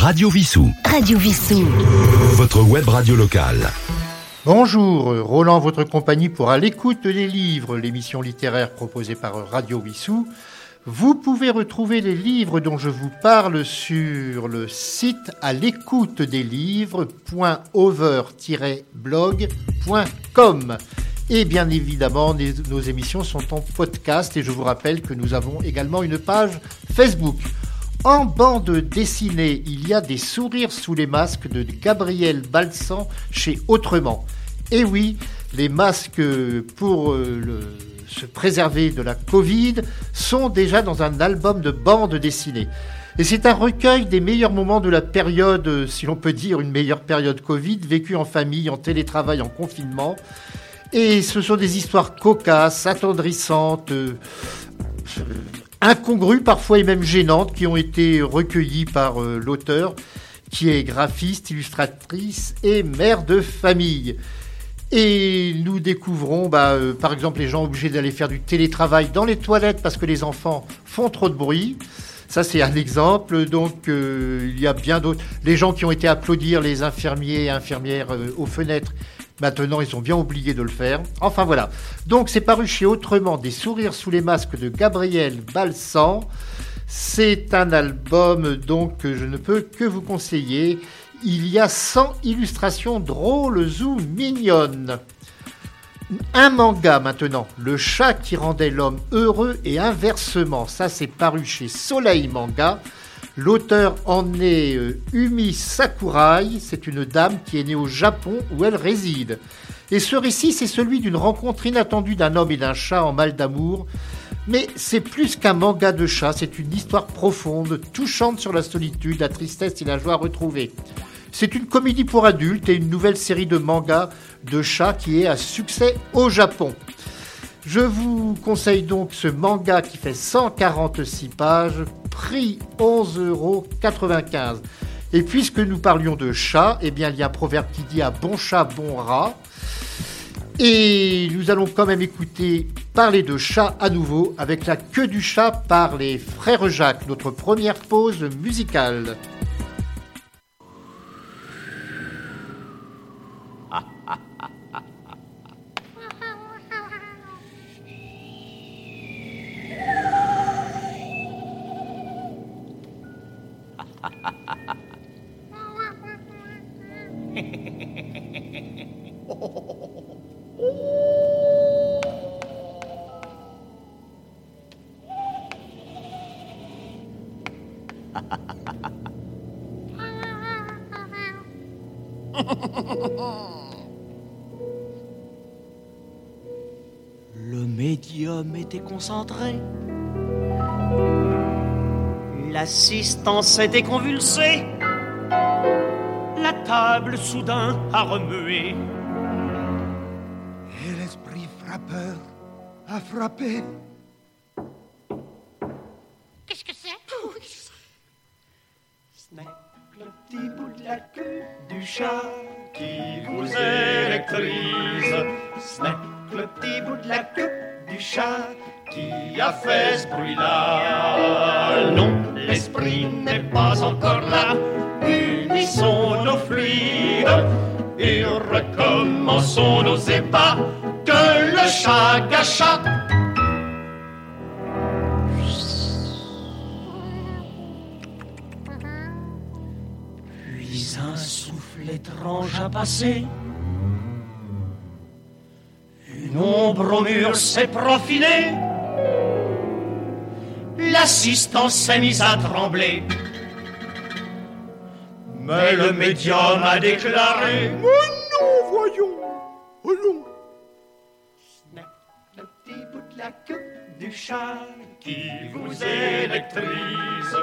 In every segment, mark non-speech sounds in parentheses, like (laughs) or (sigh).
Radio Vissou. Radio Vissou. Votre web radio locale. Bonjour, Roland, votre compagnie pour À l'écoute des livres, l'émission littéraire proposée par Radio Vissou. Vous pouvez retrouver les livres dont je vous parle sur le site à l'écoute des livres.over-blog.com. Et bien évidemment, nos émissions sont en podcast et je vous rappelle que nous avons également une page Facebook. En bande dessinée, il y a des sourires sous les masques de Gabriel Balsan chez Autrement. Et oui, les masques pour euh, se préserver de la Covid sont déjà dans un album de bande dessinée. Et c'est un recueil des meilleurs moments de la période, si l'on peut dire une meilleure période Covid, vécue en famille, en télétravail, en confinement. Et ce sont des histoires cocasses, attendrissantes, euh, incongrues parfois et même gênantes qui ont été recueillies par euh, l'auteur qui est graphiste, illustratrice et mère de famille. Et nous découvrons, bah, euh, par exemple, les gens obligés d'aller faire du télétravail dans les toilettes parce que les enfants font trop de bruit. Ça, c'est un exemple. Donc, euh, il y a bien d'autres. Les gens qui ont été applaudir, les infirmiers et infirmières aux fenêtres, Maintenant, ils ont bien oublié de le faire. Enfin voilà. Donc c'est paru chez Autrement des sourires sous les masques de Gabriel Balsan. C'est un album donc que je ne peux que vous conseiller. Il y a 100 illustrations drôles ou mignonnes. Un manga maintenant, Le chat qui rendait l'homme heureux et inversement. Ça c'est paru chez Soleil Manga. L'auteur en est euh, Umi Sakurai, c'est une dame qui est née au Japon où elle réside. Et ce récit, c'est celui d'une rencontre inattendue d'un homme et d'un chat en mal d'amour. Mais c'est plus qu'un manga de chat, c'est une histoire profonde, touchante sur la solitude, la tristesse et la joie retrouvée. C'est une comédie pour adultes et une nouvelle série de mangas de chats qui est à succès au Japon. Je vous conseille donc ce manga qui fait 146 pages, prix 11,95 euros. Et puisque nous parlions de chat, eh bien il y a un proverbe qui dit à bon chat, bon rat. Et nous allons quand même écouter parler de chat à nouveau avec la queue du chat par les frères Jacques, notre première pause musicale. Concentré. L'assistance était convulsée. La table soudain a remué. Et l'esprit frappeur a frappé. Qu'est-ce que c'est? Ce n'est que le petit bout de la queue du chat qui a fait ce bruit-là. Non, l'esprit n'est pas encore là. Unissons nos fluides et recommençons nos ébats que le chat gâcha. Puis un souffle étrange a passé. Une ombre au mur s'est profilée. L'assistance s'est mise à trembler. Mais le médium a déclaré Oh non, voyons. Oh non. Le petit bout de la queue du chat qui vous électrise.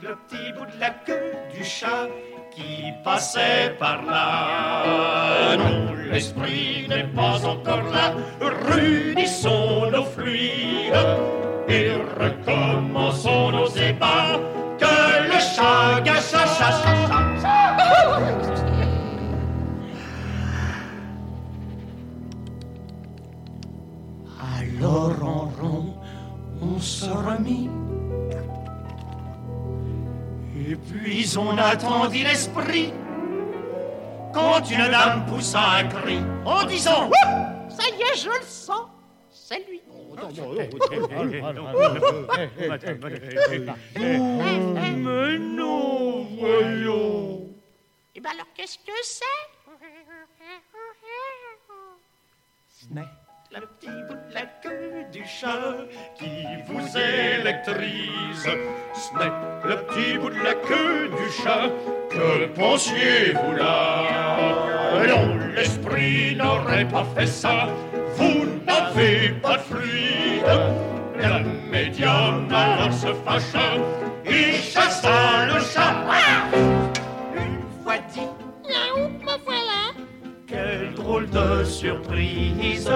Que le petit bout de la queue du chat qui passait par là. Non, l'esprit n'est pas encore là. Rudissons nos fluides et recommençons nos ébats. Que le chat chat, chat, chat. Alors en rond, on se remit. Et Puis on attendit l'esprit quand une dame poussa un cri en disant Ça y est, je le sens. C'est lui. Mais non, voyons. Et ben alors, qu'est-ce que c'est? Snake, le petit bout de la queue du chat qui vous électrise. Snake, le petit bout de la queue du chat, que pensiez-vous là? Non, l'esprit n'aurait pas fait ça. Vous n'avez pas de fluide. Le médium alors se fâcha, il chassa le chat. Une fois dit. Miaou, me voilà. Quelle drôle de surprise,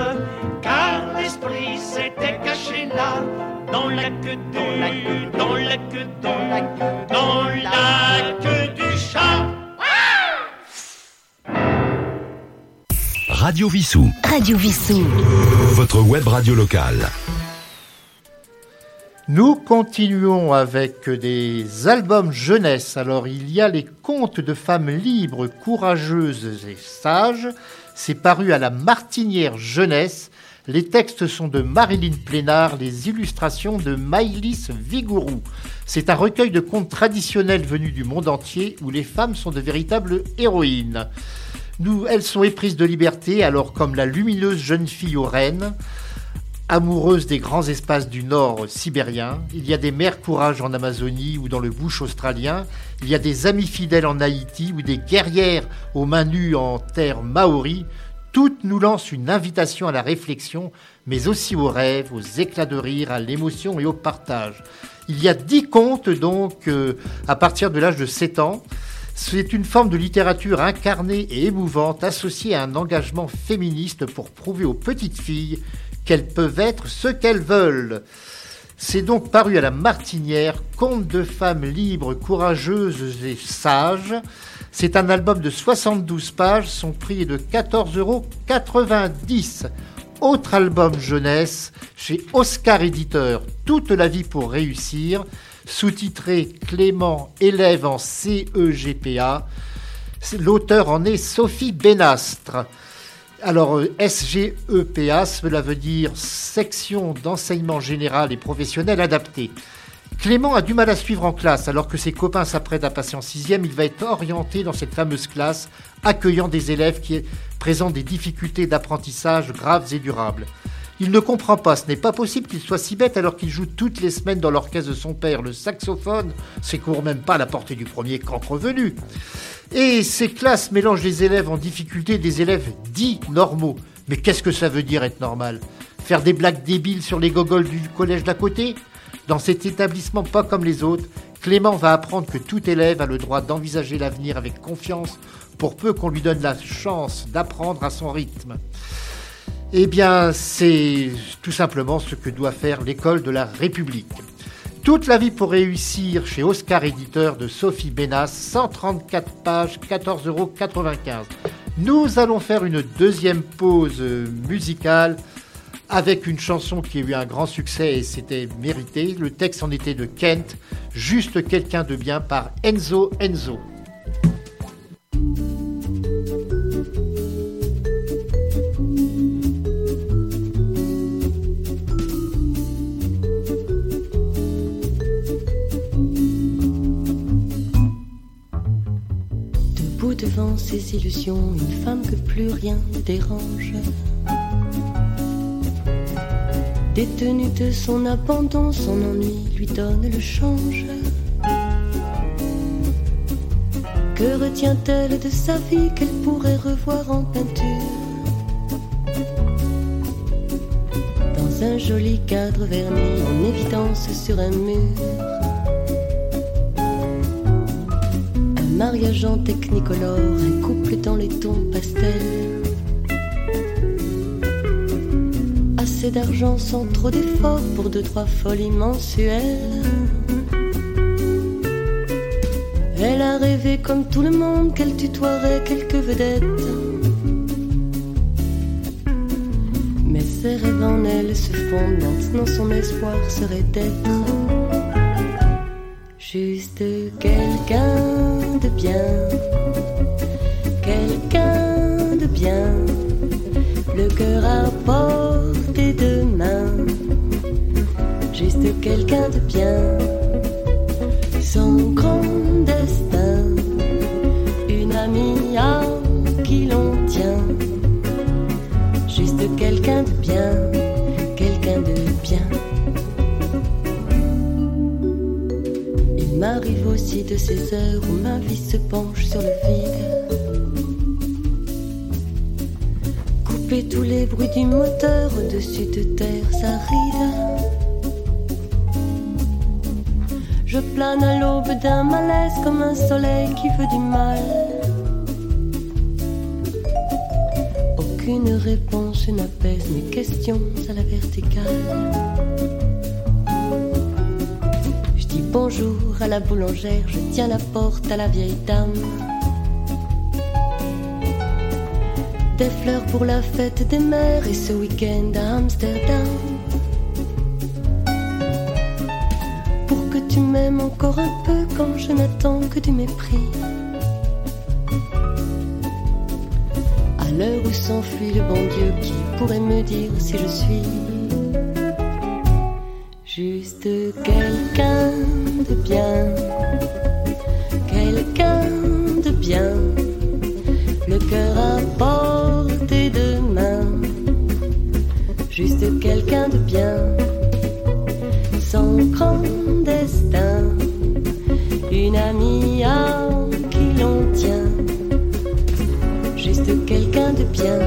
car l'esprit s'était caché là, dans la queue du, dans la queue, dans la queue, dans la queue du chat. Radio Vissou. Radio Vissou. Votre web radio locale. Nous continuons avec des albums jeunesse. Alors il y a les contes de femmes libres, courageuses et sages. C'est paru à la Martinière Jeunesse. Les textes sont de Marilyn Plénard, les illustrations de Maïlis Vigourou. C'est un recueil de contes traditionnels venus du monde entier où les femmes sont de véritables héroïnes. Elles sont éprises de liberté, alors comme la lumineuse jeune fille aux rennes, amoureuse des grands espaces du nord sibérien, il y a des mères courage en Amazonie ou dans le bush australien, il y a des amis fidèles en Haïti ou des guerrières aux mains nues en terre maori, toutes nous lancent une invitation à la réflexion, mais aussi aux rêves, aux éclats de rire, à l'émotion et au partage. Il y a dix contes donc euh, à partir de l'âge de 7 ans. C'est une forme de littérature incarnée et émouvante associée à un engagement féministe pour prouver aux petites filles qu'elles peuvent être ce qu'elles veulent. C'est donc paru à la Martinière, Contes de femmes libres, courageuses et sages. C'est un album de 72 pages, son prix est de 14,90 euros. Autre album jeunesse chez Oscar Éditeur, Toute la vie pour réussir, sous-titré Clément, élève en CEGPA. L'auteur en est Sophie Benastre. Alors, euh, SGEPA, cela veut dire section d'enseignement général et professionnel adapté. Clément a du mal à suivre en classe, alors que ses copains s'apprêtent à passer en sixième. Il va être orienté dans cette fameuse classe, accueillant des élèves qui présentent des difficultés d'apprentissage graves et durables. Il ne comprend pas, ce n'est pas possible qu'il soit si bête alors qu'il joue toutes les semaines dans l'orchestre de son père. Le saxophone, c'est court même pas la portée du premier qu'entrevenu. Et ces classes mélangent les élèves en difficulté des élèves dits normaux. Mais qu'est-ce que ça veut dire être normal? Faire des blagues débiles sur les gogoles du collège d'à côté? Dans cet établissement pas comme les autres, Clément va apprendre que tout élève a le droit d'envisager l'avenir avec confiance pour peu qu'on lui donne la chance d'apprendre à son rythme. Eh bien, c'est tout simplement ce que doit faire l'école de la République. Toute la vie pour réussir chez Oscar Éditeur de Sophie Bénas, 134 pages, 14,95 euros. Nous allons faire une deuxième pause musicale avec une chanson qui a eu un grand succès et c'était mérité. Le texte en était de Kent, Juste quelqu'un de bien par Enzo Enzo. Ses illusions, une femme que plus rien ne dérange. Détenue de son abandon, son ennui lui donne le change. Que retient-elle de sa vie qu'elle pourrait revoir en peinture? Dans un joli cadre verni en évidence sur un mur. Mariage en technicolore, un couple dans les tons pastels. Assez d'argent sans trop d'efforts pour deux, trois folies mensuelles. Elle a rêvé comme tout le monde qu'elle tutoierait quelques vedettes. Mais ses rêves en elle se fondent maintenant son espoir serait d'être Juste quelqu'un de bien, quelqu'un de bien, le cœur à portée de main. Juste quelqu'un de bien, de ces heures où ma vie se penche sur le vide. Couper tous les bruits du moteur au-dessus de terre, ça ride. Je plane à l'aube d'un malaise comme un soleil qui veut du mal. La boulangère, je tiens la porte à la vieille dame. Des fleurs pour la fête des mères et ce week-end à Amsterdam. Pour que tu m'aimes encore un peu quand je n'attends que du mépris. À l'heure où s'enfuit le bon Dieu qui pourrait me dire si je suis de bien, quelqu'un de bien, le cœur à portée de main, juste quelqu'un de bien, sans grand destin, une amie à qui l'on tient, juste quelqu'un de bien,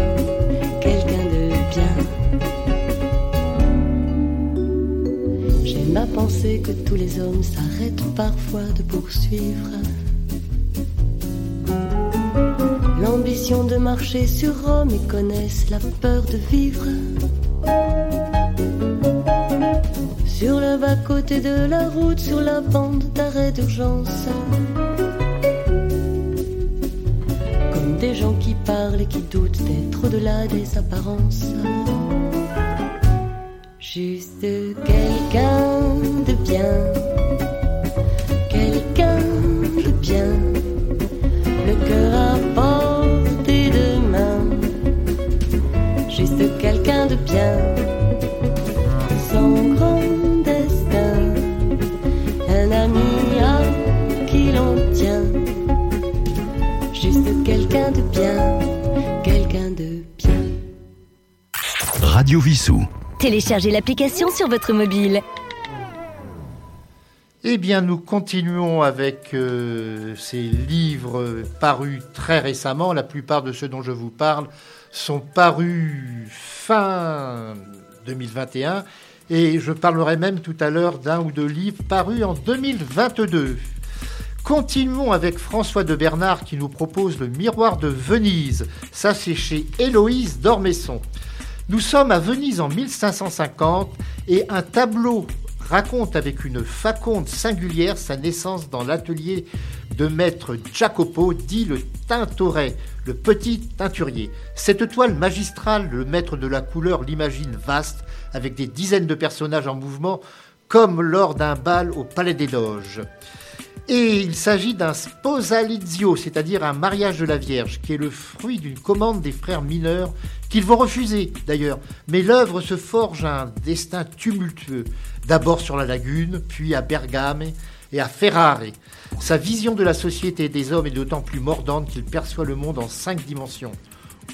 Que tous les hommes s'arrêtent parfois de poursuivre l'ambition de marcher sur Rome et connaissent la peur de vivre sur le bas-côté de la route, sur la bande d'arrêt d'urgence. Comme des gens qui parlent et qui doutent d'être au-delà des apparences. Juste quelqu'un bien, quelqu'un de bien, le cœur à portée de main. Juste quelqu'un de bien, son grand destin, un ami à qui l'on tient. Juste quelqu'un de bien, quelqu'un de bien. Radio Vissou. Téléchargez l'application sur votre mobile. Eh bien, nous continuons avec euh, ces livres parus très récemment. La plupart de ceux dont je vous parle sont parus fin 2021. Et je parlerai même tout à l'heure d'un ou deux livres parus en 2022. Continuons avec François de Bernard qui nous propose le miroir de Venise. Ça, c'est chez Héloïse d'Ormesson. Nous sommes à Venise en 1550 et un tableau raconte avec une faconde singulière sa naissance dans l'atelier de maître Jacopo, dit le Tintoret, le petit teinturier. Cette toile magistrale, le maître de la couleur l'imagine vaste, avec des dizaines de personnages en mouvement, comme lors d'un bal au Palais des Doges. Et il s'agit d'un sposalizio, c'est-à-dire un mariage de la Vierge, qui est le fruit d'une commande des frères mineurs, qu'ils vont refuser d'ailleurs. Mais l'œuvre se forge un destin tumultueux, d'abord sur la lagune, puis à Bergame et à Ferrare. Sa vision de la société des hommes est d'autant plus mordante qu'il perçoit le monde en cinq dimensions.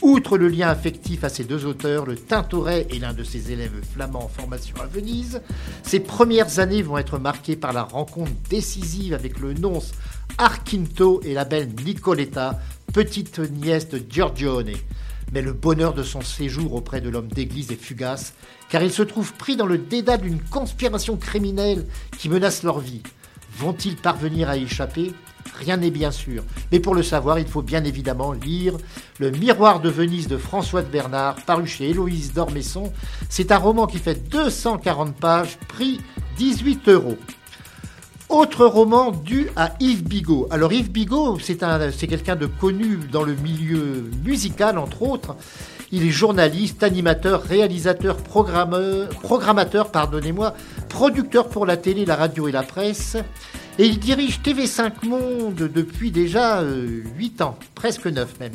Outre le lien affectif à ces deux auteurs, le Tintoret est l'un de ses élèves flamands en formation à Venise. Ses premières années vont être marquées par la rencontre décisive avec le nonce Arquinto et la belle Nicoletta, petite nièce de Giorgione. Mais le bonheur de son séjour auprès de l'homme d'église est fugace, car il se trouve pris dans le dédale d'une conspiration criminelle qui menace leur vie. Vont-ils parvenir à y échapper? Rien n'est bien sûr. Mais pour le savoir, il faut bien évidemment lire Le Miroir de Venise de François de Bernard, paru chez Héloïse d'Ormesson. C'est un roman qui fait 240 pages, prix 18 euros. Autre roman dû à Yves Bigot. Alors Yves Bigot, c'est un, c'est quelqu'un de connu dans le milieu musical, entre autres. Il est journaliste, animateur, réalisateur, programmeur, programmateur, pardonnez-moi, producteur pour la télé, la radio et la presse. Et il dirige TV5 Monde depuis déjà 8 ans, presque 9 même.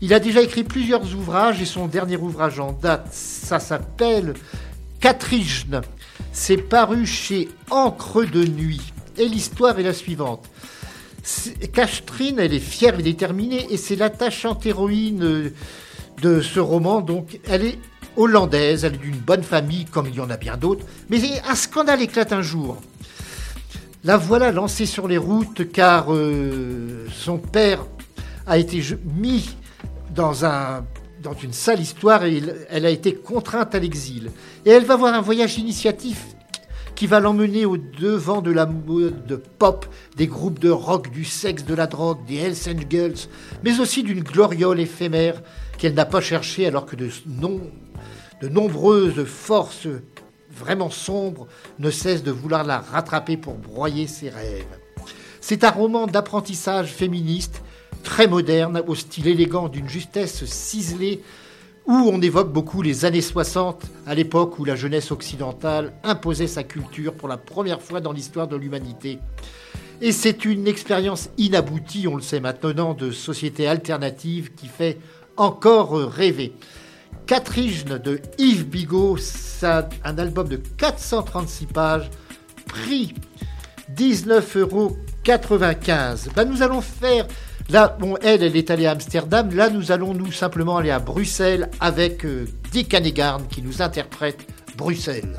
Il a déjà écrit plusieurs ouvrages et son dernier ouvrage en date, ça s'appelle Catrijne. C'est paru chez Encre de Nuit. Et l'histoire est la suivante. Catherine, elle est fière et déterminée, et c'est l'attachante héroïne de ce roman. Donc, elle est hollandaise, elle est d'une bonne famille, comme il y en a bien d'autres. Mais un scandale éclate un jour. La voilà lancée sur les routes car euh, son père a été mis dans, un, dans une sale histoire et elle a été contrainte à l'exil. Et elle va voir un voyage initiatif qui va l'emmener au devant de la mode pop, des groupes de rock, du sexe, de la drogue, des Hells Angels, mais aussi d'une gloriole éphémère qu'elle n'a pas cherchée alors que de, de nombreuses forces vraiment sombres ne cessent de vouloir la rattraper pour broyer ses rêves. C'est un roman d'apprentissage féministe, très moderne, au style élégant d'une justesse ciselée où on évoque beaucoup les années 60, à l'époque où la jeunesse occidentale imposait sa culture pour la première fois dans l'histoire de l'humanité. Et c'est une expérience inaboutie, on le sait maintenant, de société alternative qui fait encore rêver. Catherine de Yves Bigot, ça, un album de 436 pages, prix 19,95 euros. Ben, nous allons faire Là, bon, elle, elle est allée à Amsterdam. Là, nous allons nous simplement aller à Bruxelles avec euh, Dick Hannigarn qui nous interprète Bruxelles.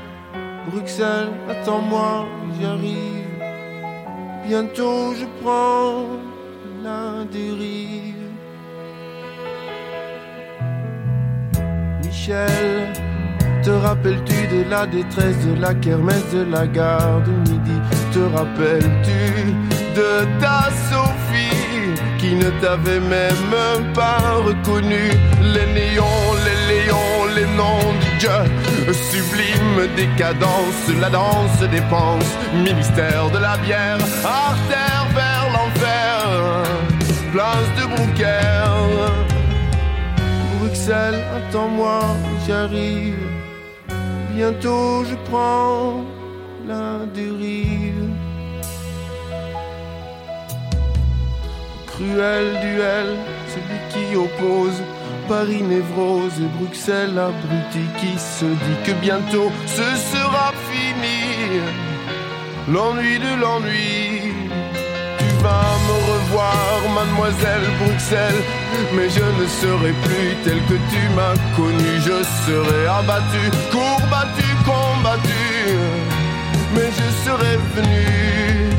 Bruxelles, attends-moi, j'arrive. Bientôt je prends la dérive. Michel, te rappelles-tu de la détresse de la kermesse de la gare de midi? Te rappelles-tu de ta Sophie qui ne t'avait même pas reconnu Les néons, les léons, les noms du Dieu. Sublime décadence, la danse dépense Ministère de la bière, artère vers l'enfer. Place de Brouquer Bruxelles, attends-moi, j'arrive. Bientôt je prends la dérive. Cruel duel, celui qui oppose Paris névrose et Bruxelles abruti qui se dit que bientôt ce sera fini. L'ennui de l'ennui. Tu vas me revoir, mademoiselle Bruxelles, mais je ne serai plus tel que tu m'as connu. Je serai abattu, courbattu, combattu, mais je serai venu.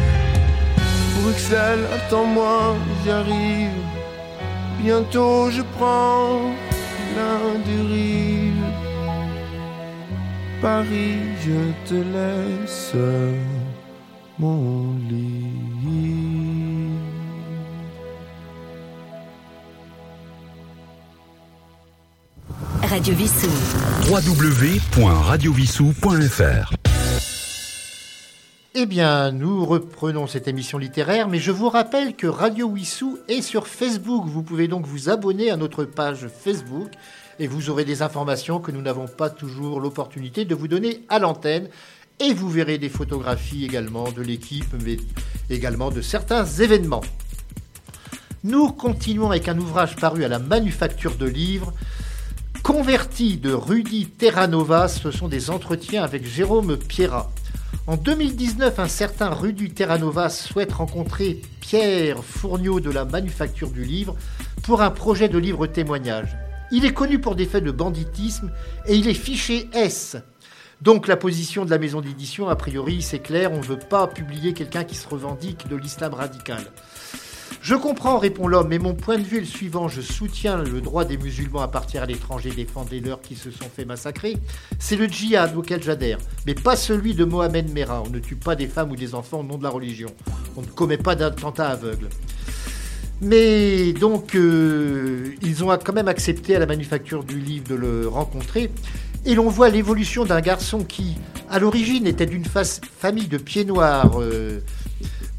Bruxelles, attends-moi, j'arrive. Bientôt je prends la dérive. Paris, je te laisse mon lit. Radio Vissou. www.radiovissou.fr Eh bien, nous reprenons cette émission littéraire, mais je vous rappelle que Radio Wissou est sur Facebook. Vous pouvez donc vous abonner à notre page Facebook et vous aurez des informations que nous n'avons pas toujours l'opportunité de vous donner à l'antenne. Et vous verrez des photographies également de l'équipe, mais également de certains événements. Nous continuons avec un ouvrage paru à la Manufacture de Livres. Converti de Rudy Terranova, ce sont des entretiens avec Jérôme Pierrat. En 2019, un certain Rudy Terranova souhaite rencontrer Pierre Fourniot de la Manufacture du Livre pour un projet de livre témoignage. Il est connu pour des faits de banditisme et il est fiché S. Donc la position de la maison d'édition, a priori, c'est clair, on ne veut pas publier quelqu'un qui se revendique de l'islam radical. Je comprends, répond l'homme, mais mon point de vue est le suivant. Je soutiens le droit des musulmans à partir à l'étranger défendre les leurs qui se sont fait massacrer. C'est le djihad auquel j'adhère, mais pas celui de Mohamed Merah. On ne tue pas des femmes ou des enfants au nom de la religion. On ne commet pas d'attentats aveugles. Mais donc, euh, ils ont quand même accepté à la manufacture du livre de le rencontrer. Et l'on voit l'évolution d'un garçon qui, à l'origine, était d'une famille de pieds noirs, euh,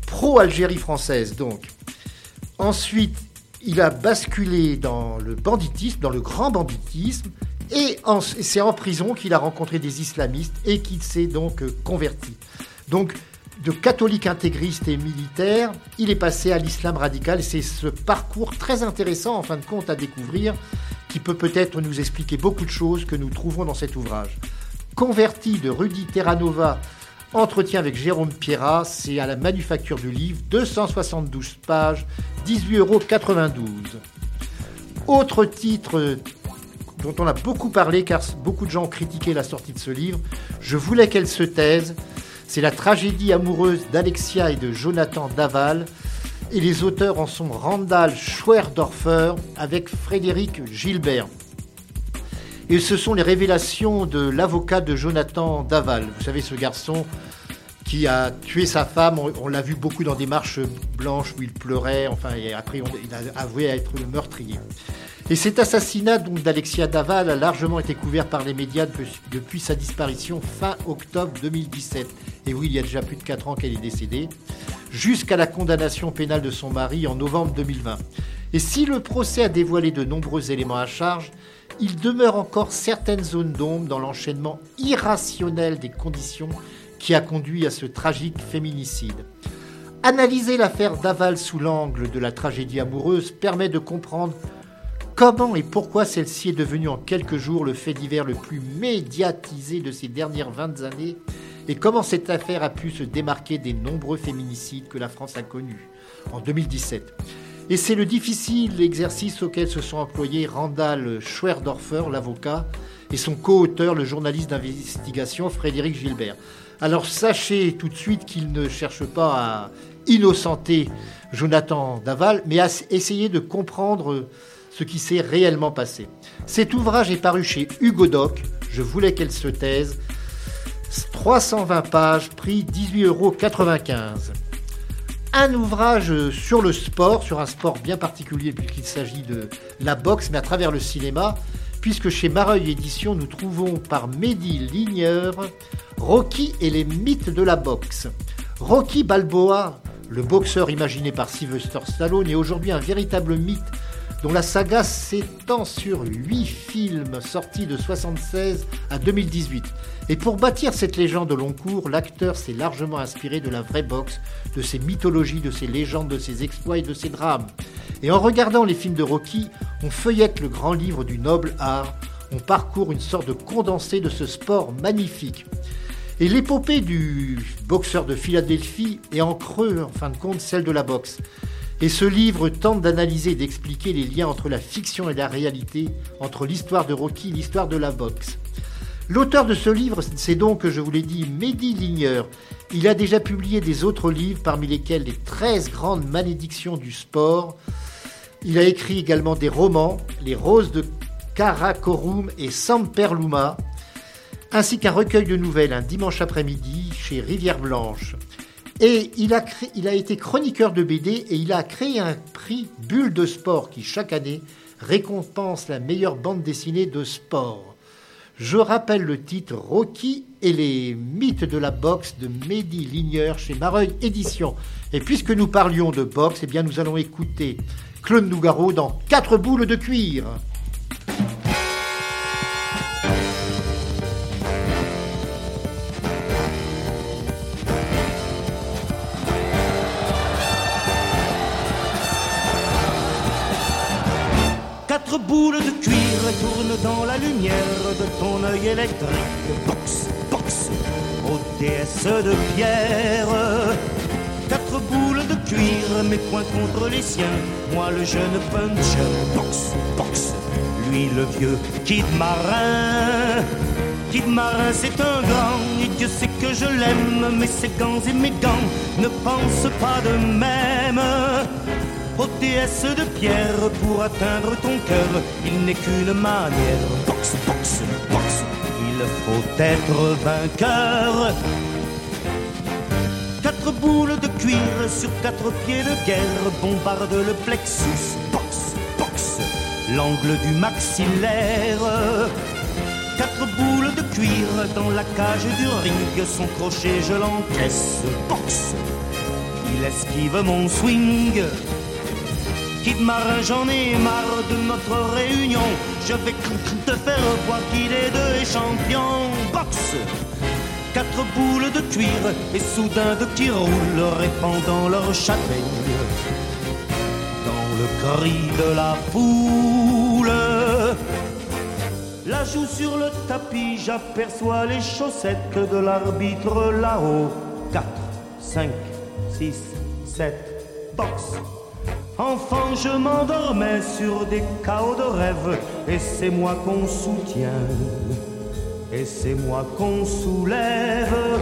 pro-Algérie française, donc. Ensuite, il a basculé dans le banditisme, dans le grand banditisme, et c'est en prison qu'il a rencontré des islamistes et qu'il s'est donc euh, converti. Donc, de catholique intégriste et militaire, il est passé à l'islam radical. C'est ce parcours très intéressant, en fin de compte, à découvrir, qui peut peut-être nous expliquer beaucoup de choses que nous trouvons dans cet ouvrage. Converti de Rudy Terranova, entretien avec Jérôme Pierrat, c'est à la manufacture du livre, 272 pages, 18,92 euros. Autre titre dont on a beaucoup parlé car beaucoup de gens ont critiqué la sortie de ce livre, Je voulais qu'elle se taise. C'est la tragédie amoureuse d'Alexia et de Jonathan Daval. Et les auteurs en sont Randall Schwerdorfer avec Frédéric Gilbert. Et ce sont les révélations de l'avocat de Jonathan Daval. Vous savez, ce garçon qui a tué sa femme. On, l'a vu beaucoup dans des marches blanches où il pleurait. Enfin, et après, il a avoué être le meurtrier. Et cet assassinat d'Alexia Daval a largement été couvert par les médias depuis, sa disparition fin octobre 2017. Et oui, il y a déjà plus de 4 ans qu'elle est décédée, jusqu'à la condamnation pénale de son mari en novembre 2020. Et si le procès a dévoilé de nombreux éléments à charge, il demeure encore certaines zones d'ombre dans l'enchaînement irrationnel des conditions qui a conduit à ce tragique féminicide. Analyser l'affaire Daval sous l'angle de la tragédie amoureuse permet de comprendre Comment et pourquoi celle-ci est devenue en quelques jours le fait divers le plus médiatisé de ces dernières 20 années et comment cette affaire a pu se démarquer des nombreux féminicides que la France a connus en 2017. Et c'est le difficile exercice auquel se sont employés Randall Schwerdorfer, l'avocat, et son co-auteur, le journaliste d'investigation Frédéric Gilbert. Alors sachez tout de suite qu'il ne cherche pas à innocenter Jonathan Daval, mais à essayer de comprendre ce qui s'est réellement passé. Cet ouvrage est paru chez Hugo Doc, je voulais qu'elle se taise, 320 pages, prix 18,95 euros. Un ouvrage sur le sport, sur un sport bien particulier puisqu'il s'agit de la boxe, mais à travers le cinéma, puisque chez Mareuil Édition, nous trouvons par Mehdi Ligneur Rocky et les mythes de la boxe. Rocky Balboa, le boxeur imaginé par Sylvester Stallone, est aujourd'hui un véritable mythe dont la saga s'étend sur huit films sortis de 1976 à 2018. Et pour bâtir cette légende au long cours, l'acteur s'est largement inspiré de la vraie boxe, de ses mythologies, de ses légendes, de ses exploits et de ses drames. Et en regardant les films de Rocky, on feuillette le grand livre du noble art, on parcourt une sorte de condensé de ce sport magnifique. Et l'épopée du boxeur de Philadelphie est en creux, en fin de compte, celle de la boxe. Et ce livre tente d'analyser et d'expliquer les liens entre la fiction et la réalité, entre l'histoire de Rocky et l'histoire de la boxe. L'auteur de ce livre, c'est donc, je vous l'ai dit, Mehdi Ligneur. Il a déjà publié des autres livres, parmi lesquels les 13 grandes malédictions du sport. Il a écrit également des romans, Les Roses de Karakorum et Samperluma, ainsi qu'un recueil de nouvelles, Un dimanche après-midi, chez Rivière Blanche. Et il a, été chroniqueur de BD et il a créé un prix Bulle de sport qui, chaque année, récompense la meilleure bande dessinée de sport. Je rappelle le titre Rocky et les mythes de la boxe de Mehdi Ligneur chez Mareuil Éditions. Et puisque nous parlions de boxe, eh bien nous allons écouter Claude Nougaro dans Quatre boules de cuir. Boule de cuir tourne dans la lumière de ton œil électrique. Box, box, ô déesse de pierre. Quatre boules de cuir, mes poings contre les siens. Moi le jeune puncher, box, box. Lui le vieux kid marin. Kid Marin, c'est un grand, et Dieu sait que je l'aime, mais ses gants et mes gants ne pensent pas de même. Déesse de pierre, pour atteindre ton cœur, il n'est qu'une manière. Boxe, boxe, boxe, il faut être vainqueur. Quatre boules de cuir sur quatre pieds de guerre bombardent le plexus. Boxe, boxe, l'angle du maxillaire. Quatre boules de cuir dans la cage du ring, son crochet je l'encaisse. Boxe, il esquive mon swing. Kid Marin, j'en ai marre de notre réunion. Je vais te faire voir qu'il est deux champion. Boxe Quatre boules de cuir et soudain de qui roulent, répandant leur châtaigne dans le cri de la foule. La joue sur le tapis, j'aperçois les chaussettes de l'arbitre là-haut. 4, 5, 6, 7, boxe. Enfant, je m'endormais sur des chaos de rêve, et c'est moi qu'on soutient, et c'est moi qu'on soulève.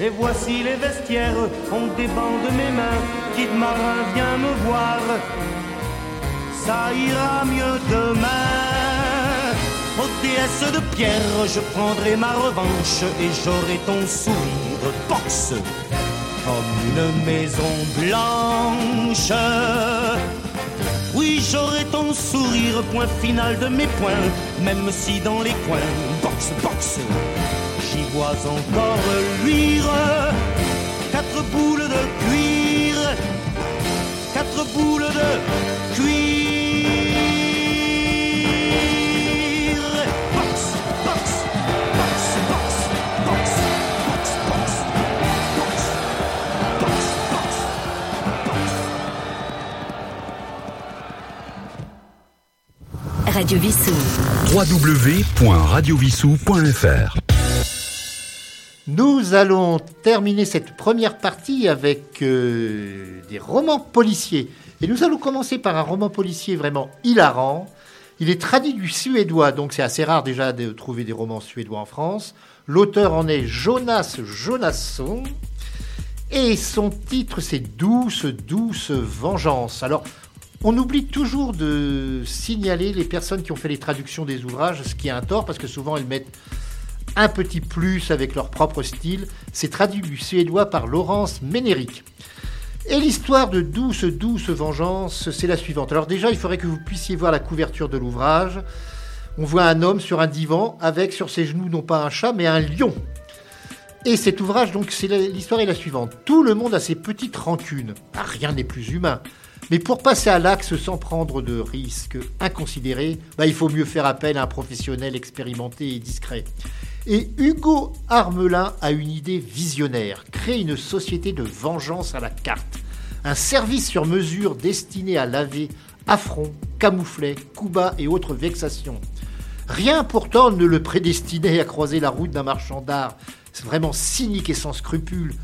Et voici les vestiaires, on débande mes mains, Kid Marin vient me voir, ça ira mieux demain. Ô déesse de pierre, je prendrai ma revanche et j'aurai ton sourire boxe comme une maison blanche. Oui, j'aurai ton sourire, point final de mes points, même si dans les coins, boxe, boxe, j'y vois encore luire quatre boules de cuir, quatre boules de cuir. Radio Vissou. www.radiovissou.fr Nous allons terminer cette première partie avec euh, des romans policiers. Et nous allons commencer par un roman policier vraiment hilarant. Il est traduit du suédois, donc c'est assez rare déjà de trouver des romans suédois en France. L'auteur en est Jonas Jonasson. Et son titre, c'est Douce, douce vengeance. Alors, on oublie toujours de signaler les personnes qui ont fait les traductions des ouvrages, ce qui est un tort, parce que souvent elles mettent un petit plus avec leur propre style. C'est traduit du suédois par Laurence Ménéric. Et l'histoire de Douce, douce vengeance, c'est la suivante. Alors déjà, il faudrait que vous puissiez voir la couverture de l'ouvrage. On voit un homme sur un divan avec sur ses genoux non pas un chat, mais un lion. Et cet ouvrage, donc, l'histoire est la suivante. Tout le monde a ses petites rancunes. Rien n'est plus humain. Mais pour passer à l'axe sans prendre de risques inconsidérés, bah, il faut mieux faire appel à un professionnel expérimenté et discret. Et Hugo Armelin a une idée visionnaire, créer une société de vengeance à la carte. Un service sur mesure destiné à laver affronts, camouflets, coups bas et autres vexations. Rien pourtant ne le prédestinait à croiser la route d'un marchand d'art, vraiment cynique et sans scrupules,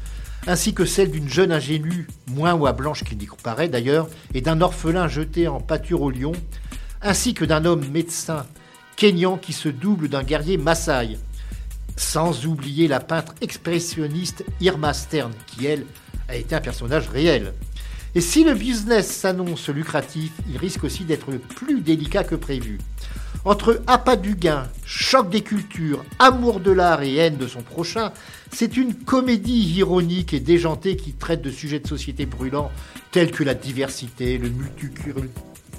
ainsi que celle d'une jeune ingénue, moins ou à blanche qu'il n'y paraît d'ailleurs, et d'un orphelin jeté en pâture au lion, ainsi que d'un homme médecin kényan qui se double d'un guerrier Maasai. Sans oublier la peintre expressionniste Irma Stern, qui elle a été un personnage réel. Et si le business s'annonce lucratif, il risque aussi d'être plus délicat que prévu. Entre appât du gain, choc des cultures, amour de l'art et haine de son prochain, c'est une comédie ironique et déjantée qui traite de sujets de société brûlants tels que la diversité, le multicul-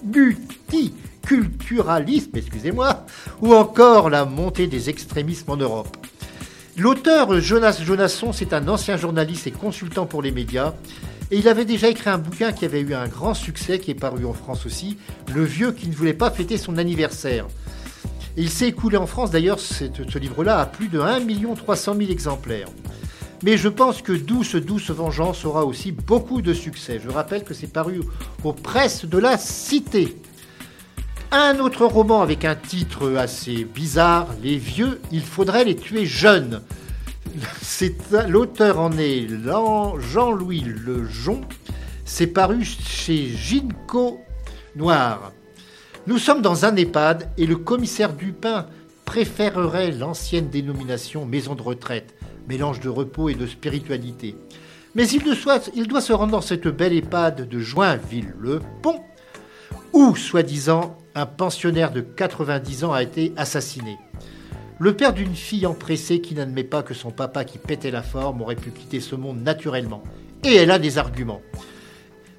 multiculturalisme, excusez-moi, ou encore la montée des extrémismes en Europe. L'auteur Jonas Jonasson, c'est un ancien journaliste et consultant pour les médias. Et il avait déjà écrit un bouquin qui avait eu un grand succès, qui est paru en France aussi, Le vieux qui ne voulait pas fêter son anniversaire. Et il s'est écoulé en France, d'ailleurs, ce livre-là, à plus de 1 300 000 exemplaires. Mais je pense que Douce, Douce Vengeance aura aussi beaucoup de succès. Je rappelle que c'est paru aux presses de la Cité. Un autre roman avec un titre assez bizarre, Les vieux, il faudrait les tuer jeunes. L'auteur en est Jean-Louis Lejon. C'est paru chez Ginko Noir. Nous sommes dans un EHPAD et le commissaire Dupin préférerait l'ancienne dénomination maison de retraite, mélange de repos et de spiritualité. Mais il, il doit se rendre dans cette belle EHPAD de Joinville-le-Pont, où, soi-disant, un pensionnaire de 90 ans a été assassiné. Le père d'une fille empressée qui n'admet pas que son papa qui pétait la forme aurait pu quitter ce monde naturellement. Et elle a des arguments.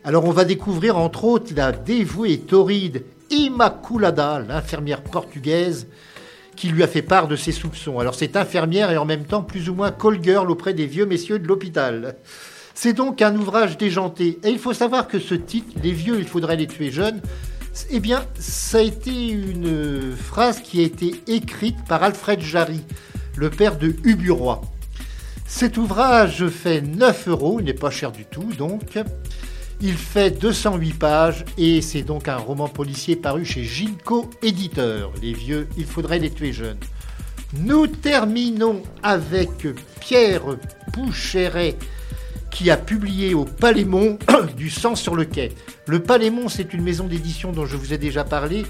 Alors on va découvrir entre autres la dévouée et torride Immaculada, l'infirmière portugaise, qui lui a fait part de ses soupçons. Alors cette infirmière est en même temps plus ou moins call girl auprès des vieux messieurs de l'hôpital. C'est donc un ouvrage déjanté. Et il faut savoir que ce titre, Les vieux, il faudrait les tuer jeunes, eh bien, ça a été une phrase qui a été écrite par Alfred Jarry, le père de Huburoy. Cet ouvrage fait 9 euros, il n'est pas cher du tout donc. Il fait 208 pages et c'est donc un roman policier paru chez Ginko Éditeur. Les vieux, il faudrait les tuer jeunes. Nous terminons avec Pierre Poucheret qui a publié au Palémon (coughs) du sang sur le quai. Le Palémon, c'est une maison d'édition dont je vous ai déjà parlé,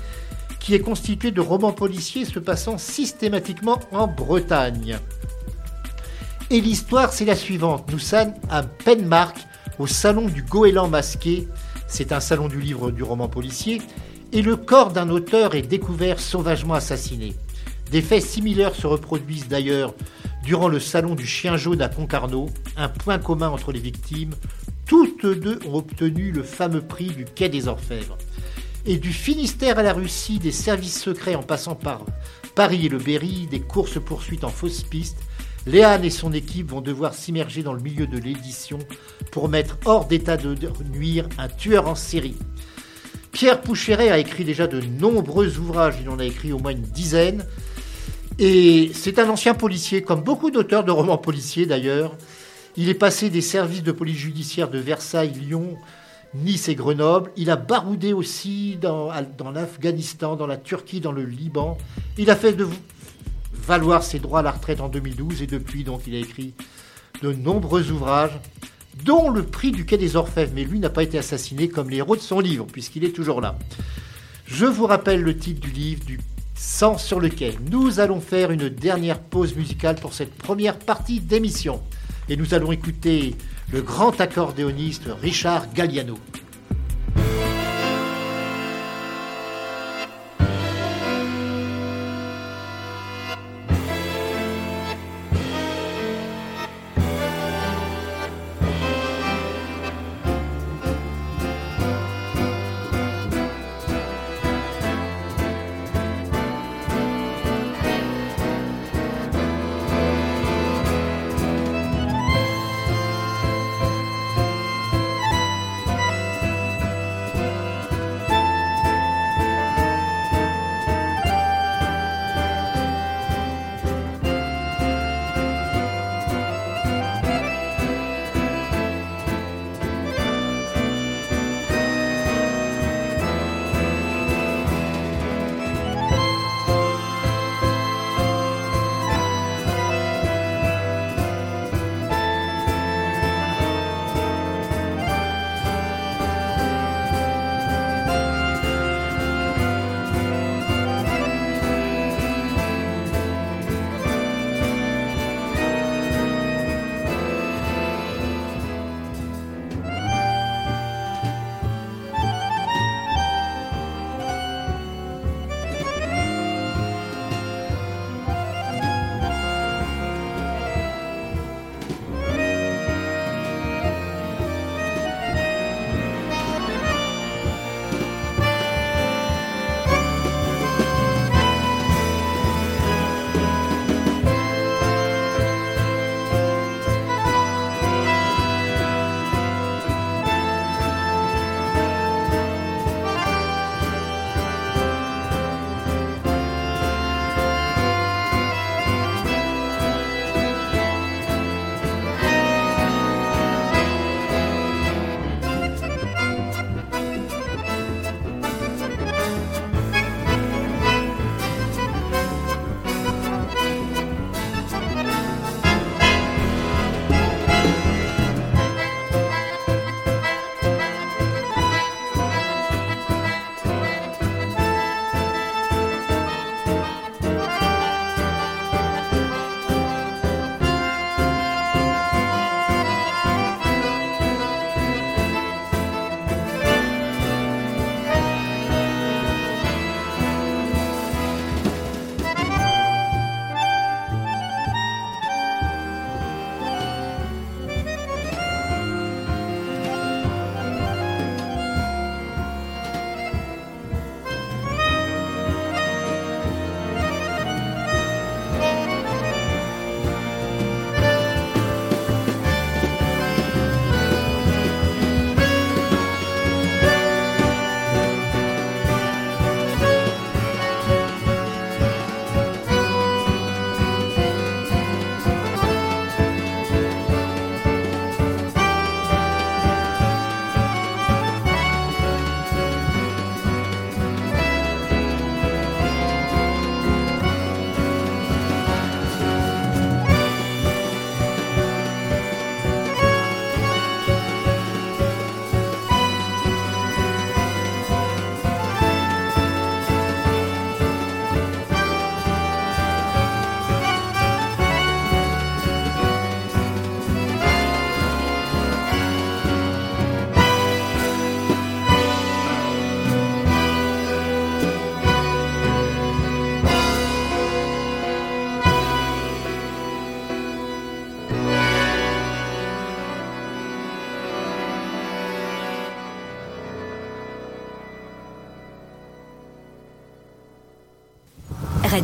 qui est constituée de romans policiers se passant systématiquement en Bretagne. Et l'histoire, c'est la suivante. Nous sommes à Penmark, au salon du goéland masqué. C'est un salon du livre du roman policier. Et le corps d'un auteur est découvert sauvagement assassiné. Des faits similaires se reproduisent d'ailleurs durant le salon du chien jaune à Concarneau, un point commun entre les victimes, toutes deux ont obtenu le fameux prix du Quai des Orfèvres. Et du Finistère à la Russie, des services secrets en passant par Paris et le Berry, des courses-poursuites en fausse piste, Léane et son équipe vont devoir s'immerger dans le milieu de l'édition pour mettre hors d'état de nuire un tueur en série. Pierre Poucheret a écrit déjà de nombreux ouvrages, il en a écrit au moins une dizaine, et c'est un ancien policier, comme beaucoup d'auteurs de romans policiers d'ailleurs. Il est passé des services de police judiciaire de Versailles, Lyon, Nice et Grenoble. Il a baroudé aussi dans, l'Afghanistan, dans la Turquie, dans le Liban. Il a fait valoir ses droits à la retraite en 2012 et depuis, donc, il a écrit de nombreux ouvrages, dont le prix du Quai des Orfèvres. Mais lui n'a pas été assassiné comme les héros de son livre, puisqu'il est toujours là. Je vous rappelle le titre du livre, du sans sur lequel nous allons faire une dernière pause musicale pour cette première partie d'émission. Et nous allons écouter le grand accordéoniste Richard Galliano.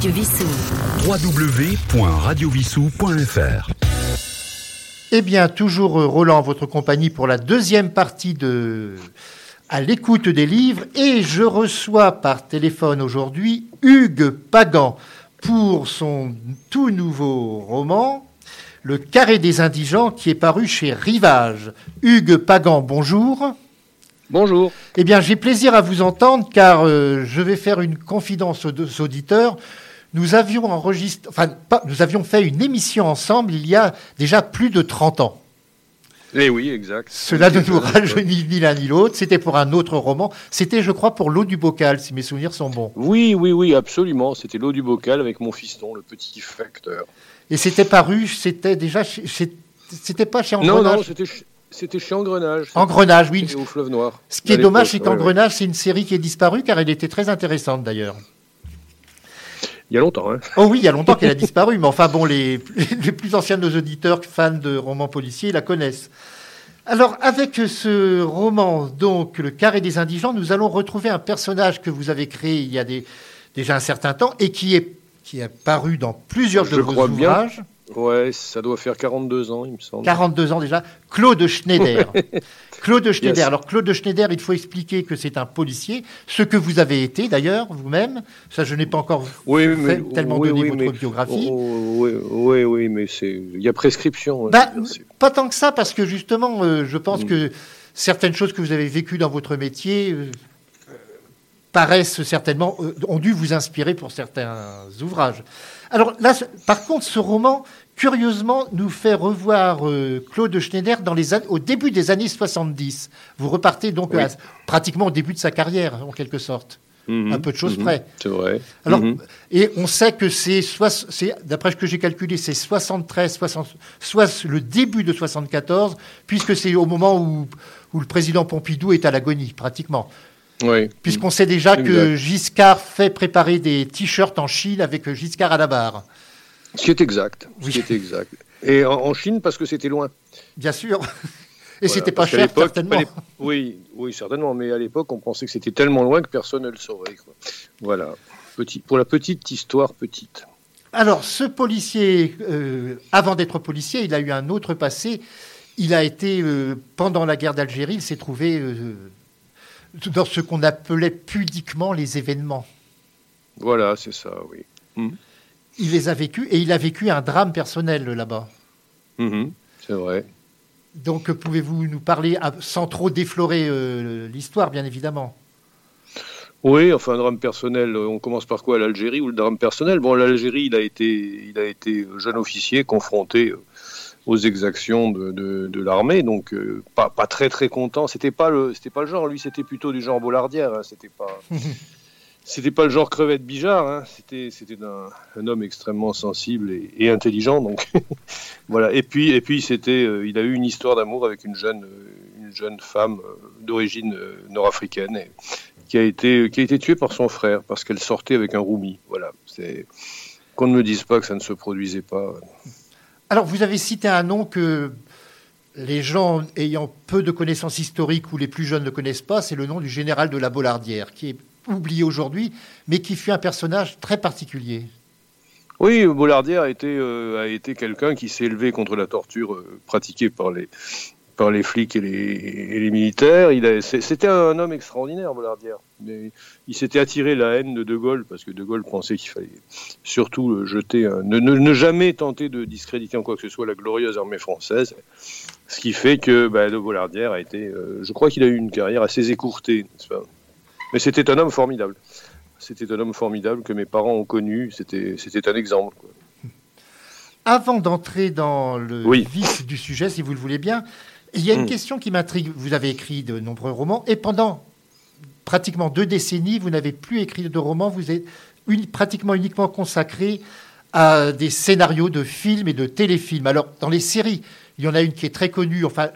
Radio Vissou. www.radiovissou.fr Eh bien, toujours euh, Roland, votre compagnie pour la deuxième partie de À l'écoute des livres. Et je reçois par téléphone aujourd'hui Hugues Pagan pour son tout nouveau roman, Le Carré des Indigents, qui est paru chez Rivage. Hugues Pagan, bonjour. Bonjour. Eh bien, j'ai plaisir à vous entendre car euh, je vais faire une confidence aux, aux auditeurs. Nous avions enregistré, enfin, pas, nous avions fait une émission ensemble il y a déjà plus de 30 ans. Eh oui, exact. Cela ne nous rajeunit ni l'un ni l'autre. C'était pour un autre roman. C'était, je crois, pour l'eau du bocal, si mes souvenirs sont bons. Oui, oui, oui, absolument. C'était l'eau du bocal avec mon fiston, le petit facteur. Et c'était paru, c'était déjà, c'était pas chez Non, Engrenage? non, c'était ch- c'était chez Engrenage. Engrenage, oui. Au fleuve noir. Ce qui est dommage, c'est l'époque, ouais, ouais. qu'Engrenage, c'est une série qui est disparue car elle était très intéressante d'ailleurs. Il y a longtemps, hein. Oh oui, il y a longtemps qu'elle a (laughs) disparu, mais enfin bon, les, (laughs) les plus anciens de nos auditeurs fans de romans policiers la connaissent. Alors, avec ce roman, donc, Le Carré des Indigents, nous allons retrouver un personnage que vous avez créé il y a des- déjà un certain temps et qui est, qui est paru dans plusieurs de Je vos crois bien. Ouais, ça doit faire 42 ans, il me semble. 42 ans déjà, Claude Schneider. Claude Schneider. Yes. Alors, Claude Schneider, il faut expliquer que c'est un policier, ce que vous avez été d'ailleurs, vous-même. Ça, je n'ai pas encore Oui, fait mais tellement oui, donné oui, votre mais- biographie. Oh, oui, oui, oui, mais c'est il y a prescription. Bah, pas tant que ça, parce que justement, euh, je pense Mm. que certaines choses que vous avez vécues dans votre métier euh, paraissent certainement, euh, ont dû vous inspirer pour certains ouvrages. Alors là, par contre, ce roman, curieusement, nous fait revoir euh, Claude Schneider dans les au début des années 70. Vous repartez donc Oui. à- pratiquement au début de sa carrière, en quelque sorte. Mhm, Un peu de choses mhm, près. C'est vrai. Alors, Mhm. et on sait que c'est, d'après ce que j'ai calculé, c'est 73, 60 soit le début de 74, puisque c'est au moment où, où le président Pompidou est à l'agonie, pratiquement. Oui. Puisqu'on sait déjà que. Giscard fait préparer des t-shirts en Chine avec Giscard à la barre. Ce qui est exact. Ce Oui. qui est exact. Et en, en Chine, parce que c'était loin. Bien sûr. (laughs) Et Voilà, c'était pas cher, certainement. Oui, oui, certainement. Mais à l'époque, on pensait que c'était tellement loin que personne ne le saurait. quoi. Voilà. Petit, pour la petite histoire petite. Alors, ce policier, euh, avant d'être policier, il a eu un autre passé. Il a été, euh, pendant la guerre d'Algérie, il s'est trouvé euh, dans ce qu'on appelait pudiquement les événements. Voilà, c'est ça, oui. Il les a vécus et il a vécu un drame personnel là-bas. Mhm, c'est vrai. Donc, pouvez-vous nous parler, ah, sans trop déflorer euh, l'histoire, bien évidemment? Oui, enfin, un drame personnel. On commence par quoi? L'Algérie ou le drame personnel? Bon, l'Algérie, il a été, il a été jeune officier confronté euh, aux exactions de, de, de l'armée, donc euh, pas, pas très très content. C'était pas le, c'était pas le genre. Lui, c'était plutôt du genre Bollardière. hein, C'était pas. (laughs) C'était pas le genre crevette bijard, hein. c'était c'était un, un homme extrêmement sensible et, et intelligent, donc (laughs) voilà. Et puis et puis c'était, euh, il a eu une histoire d'amour avec une jeune euh, une jeune femme d'origine nord-africaine et qui a été qui a été tuée par son frère parce qu'elle sortait avec un roumi. Voilà, c'est qu'on ne me dise pas que ça ne se produisait pas. Alors, vous avez cité un nom que les gens ayant peu de connaissances historiques ou les plus jeunes ne connaissent pas, c'est le nom du général de la Bollardière, qui est oublié aujourd'hui, mais qui fut un personnage très particulier. Oui, Bollardière a été, euh, été quelqu'un qui s'est élevé contre la torture euh, pratiquée par les, par les flics et les, et les militaires. Il a- c'est- C'était un homme extraordinaire, Bollardière. Mais il s'était attiré la haine de De Gaulle, parce que De Gaulle pensait qu'il fallait surtout jeter un- ne, ne- ne jamais tenter de discréditer en quoi que ce soit la glorieuse armée française. Ce qui fait que bah, de Bollardière a été. euh, je crois qu'il a eu une carrière assez écourtée, n'est-ce pas? Mais c'était un homme formidable. C'était un homme formidable que mes parents ont connu. C'était c'était un exemple. quoi. Avant d'entrer dans le Oui. vif du sujet, si vous le voulez bien, il y a une Mm. question qui m'intrigue. Vous avez écrit de nombreux romans, et pendant pratiquement deux décennies, vous n'avez plus écrit de romans, vous êtes pratiquement uniquement consacré à des scénarios de films et de téléfilms. Alors, dans les séries, il y en a une qui est très connue, enfin,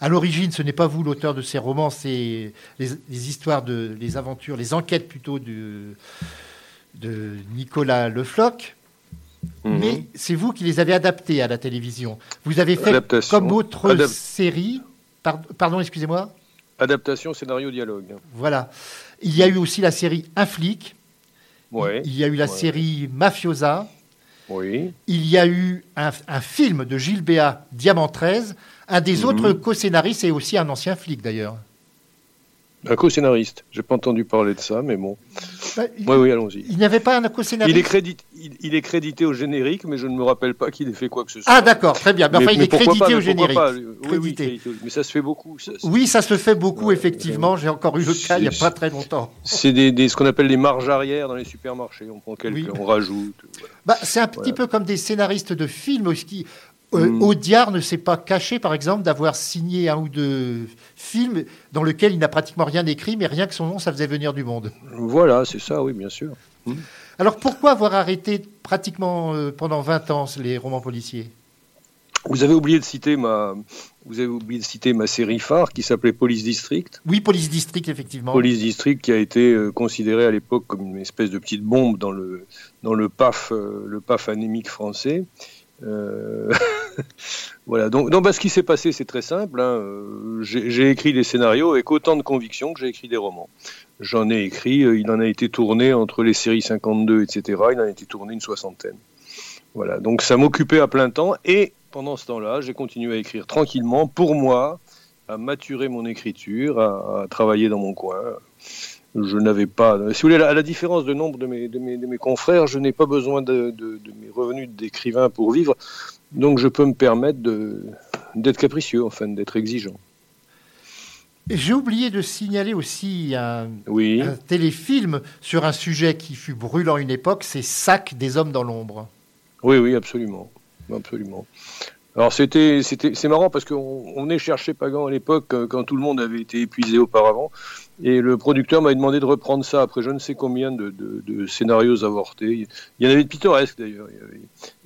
à l'origine, ce n'est pas vous l'auteur de ces romans, c'est les, les histoires de, les aventures, les enquêtes plutôt de, de Nicolas Le Floch. Mhm. Mais c'est vous qui les avez adaptés à la télévision. Vous avez fait Adaptation. comme autre Adap- série. Par- pardon, excusez-moi. Adaptation, scénario, dialogue. Voilà. Il y a eu aussi la série Un flic. Ouais. Il y a eu la Ouais. série Mafiosa. Oui. Il y a eu un, un film de Gilles Béat, Diamant 13. Un des Mhm. autres co-scénaristes et aussi un ancien flic d'ailleurs. Un co-scénariste. J'ai pas entendu parler de ça, mais bon. Bah, il Oui, oui, allons-y. il n'y avait pas un co-scénariste Il est, crédité, il, il est crédité au générique, mais je ne me rappelle pas qu'il ait fait quoi que ce soit. Ah d'accord, très bien. Mais enfin, il est crédité pas, au générique. pas. Oui, oui, Crédité. crédité. Mais ça se fait beaucoup. ça. Oui, ça se fait beaucoup, Ouais, effectivement. J'ai encore eu le cas il n'y a pas très longtemps. C'est des, des- ce qu'on appelle les marges arrière dans les supermarchés. On prend quelques, Oui. on rajoute. voilà. Bah, c'est un petit Voilà. peu comme des scénaristes de films aussi. Euh, Mm. Audiard ne s'est pas caché, par exemple, d'avoir signé un ou deux films dans lesquels il n'a pratiquement rien écrit, mais rien que son nom, ça faisait venir du monde. Voilà, c'est ça, oui, bien sûr. Alors pourquoi avoir arrêté pratiquement euh, pendant 20 ans les romans policiers? Vous avez oublié de citer ma, vous avez oublié de citer ma série phare qui s'appelait Police District. Oui, Police District, effectivement. Police District qui a été euh, considéré à l'époque comme une espèce de petite bombe dans le dans le PAF euh, le PAF anémique français. Euh, (laughs) voilà. Donc, donc ce qui s'est passé, c'est très simple. hein. Euh, J'ai écrit des scénarios avec autant de conviction que j'ai écrit des romans. J'en ai écrit. euh, il en a été tourné entre les séries 52, etc. Il en a été tourné une soixantaine. Voilà. Donc ça m'occupait à plein temps et pendant ce temps-là, j'ai continué à écrire tranquillement pour moi, à maturer mon écriture, à travailler dans mon coin. Je n'avais pas, si vous voulez, à la différence de nombre de mes, de mes, de mes confrères, je n'ai pas besoin de, de- de mes revenus d'écrivain pour vivre, donc je peux me permettre d'être capricieux, enfin, d'être exigeant. J'ai oublié de signaler aussi un, Oui, un téléfilm sur un sujet qui fut brûlant une époque, c'est Sac des hommes dans l'ombre. oui, oui, absolument, absolument. Alors c'était, c'est marrant parce qu'on on venait chercher Pagan à l'époque euh, quand tout le monde avait été épuisé auparavant, et le producteur m'a demandé de reprendre ça après je ne sais combien de, de- de scénarios avortés. Il y en avait de pittoresques d'ailleurs.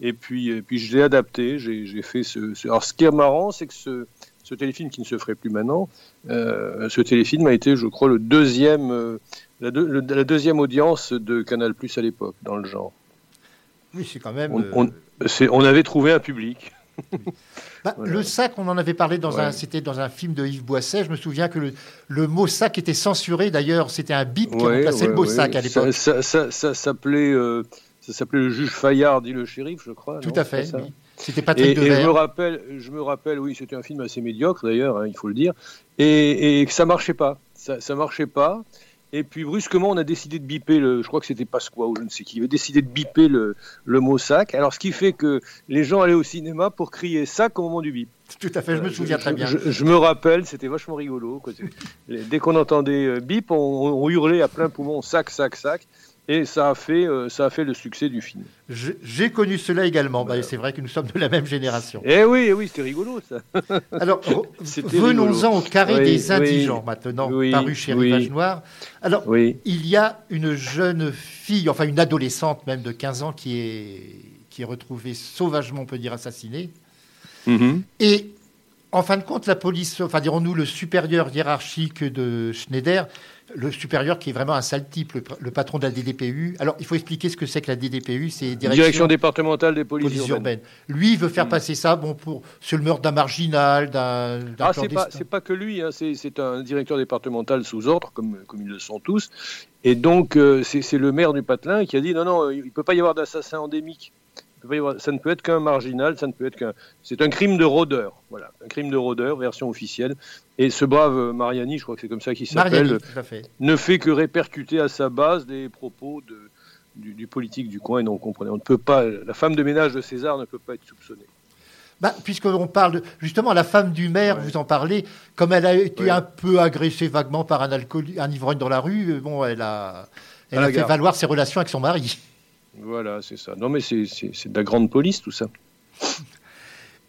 Et puis, et puis je l'ai adapté, j'ai, j'ai fait ce, ce- Alors ce qui est marrant, c'est que ce, ce téléfilm qui ne se ferait plus maintenant, euh, ce téléfilm a été, je crois, le deuxième, euh, la, le- la deuxième audience de Canal Plus à l'époque dans le genre. Oui, c'est quand même. On, on- c'est- on avait trouvé un public. (laughs) Bah, Voilà. Le sac, on en avait parlé dans un, c'était dans un film de Yves Boisset. Je me souviens que le, le mot sac était censuré. D'ailleurs, c'était un bip qui Ouais, remplaçait ouais, le mot sac à l'époque. ça, ça- ça s'appelait, euh, ça s'appelait le juge Fayard, dit le shérif, je crois. Tout non, à fait. oui. C'était Et, Patrick et je me rappelle, je me rappelle, oui, c'était un film assez médiocre d'ailleurs, hein, il faut le dire, et, et que ça marchait pas, ça, ça marchait pas. Et puis brusquement, on a décidé de biper le, je crois que c'était Pasqua ou je ne sais qui, avait décidé de biper le, le mot sac. Alors ce qui fait que les gens allaient au cinéma pour crier sac au moment du bip. Tout à fait, je me souviens très bien. Je, je me rappelle, c'était vachement rigolo. Dès qu'on entendait euh, bip, on, on hurlait à plein poumon sac, sac, sac. Et ça a fait, euh, ça a fait le succès du film. J'ai connu cela également. Bah, c'est vrai que nous sommes de la même génération. Eh oui, eh oui, c'était rigolo ça. (laughs) Alors, venons-en au carré Oui, des oui, indigents maintenant, oui, paru chez. Rivage Noir. Alors, il y a une jeune fille, enfin une adolescente même de 15 ans qui est, qui est retrouvée sauvagement, on peut dire, assassinée. Mhm. Et en fin de compte, la police, enfin dirons-nous le supérieur hiérarchique de Schneider, le supérieur qui est vraiment un sale type, le, le patron de la DDPU. Alors, il faut expliquer ce que c'est que la DDPU, c'est Direction, Direction, départementale des polices, Police urbaines. Urbaine. Lui, il veut faire Mm. passer ça, bon, pour sur le meurtre d'un marginal, d'un Ah, c'est pas, pas que lui, hein, c'est c'est un directeur départemental sous ordre, comme, comme ils le sont tous. Et donc, euh, c'est c'est le maire du Patelin qui a dit non, non, il ne peut pas y avoir d'assassin endémique. Ça ne peut être qu'un marginal, ça ne peut être qu'un. C'est un crime de rôdeur, voilà, un crime de rôdeur, version officielle. Et ce brave euh, Mariani, je crois que c'est comme ça qu'il s'appelle, ne fait que répercuter à sa base des propos de, du, du politique du coin. Et donc, comprenez, on ne peut pas. La femme de ménage de César ne peut pas être soupçonnée. Bah, Puisqu'on parle de, justement, la femme du maire, Ouais. vous en parlez, comme elle a été Ouais. un peu agressée vaguement par un, alcool, un ivrogne dans la rue, euh, bon, elle a, elle fait gare. valoir ses relations avec son mari. Voilà, c'est ça. Non, mais c'est de la grande police, tout ça.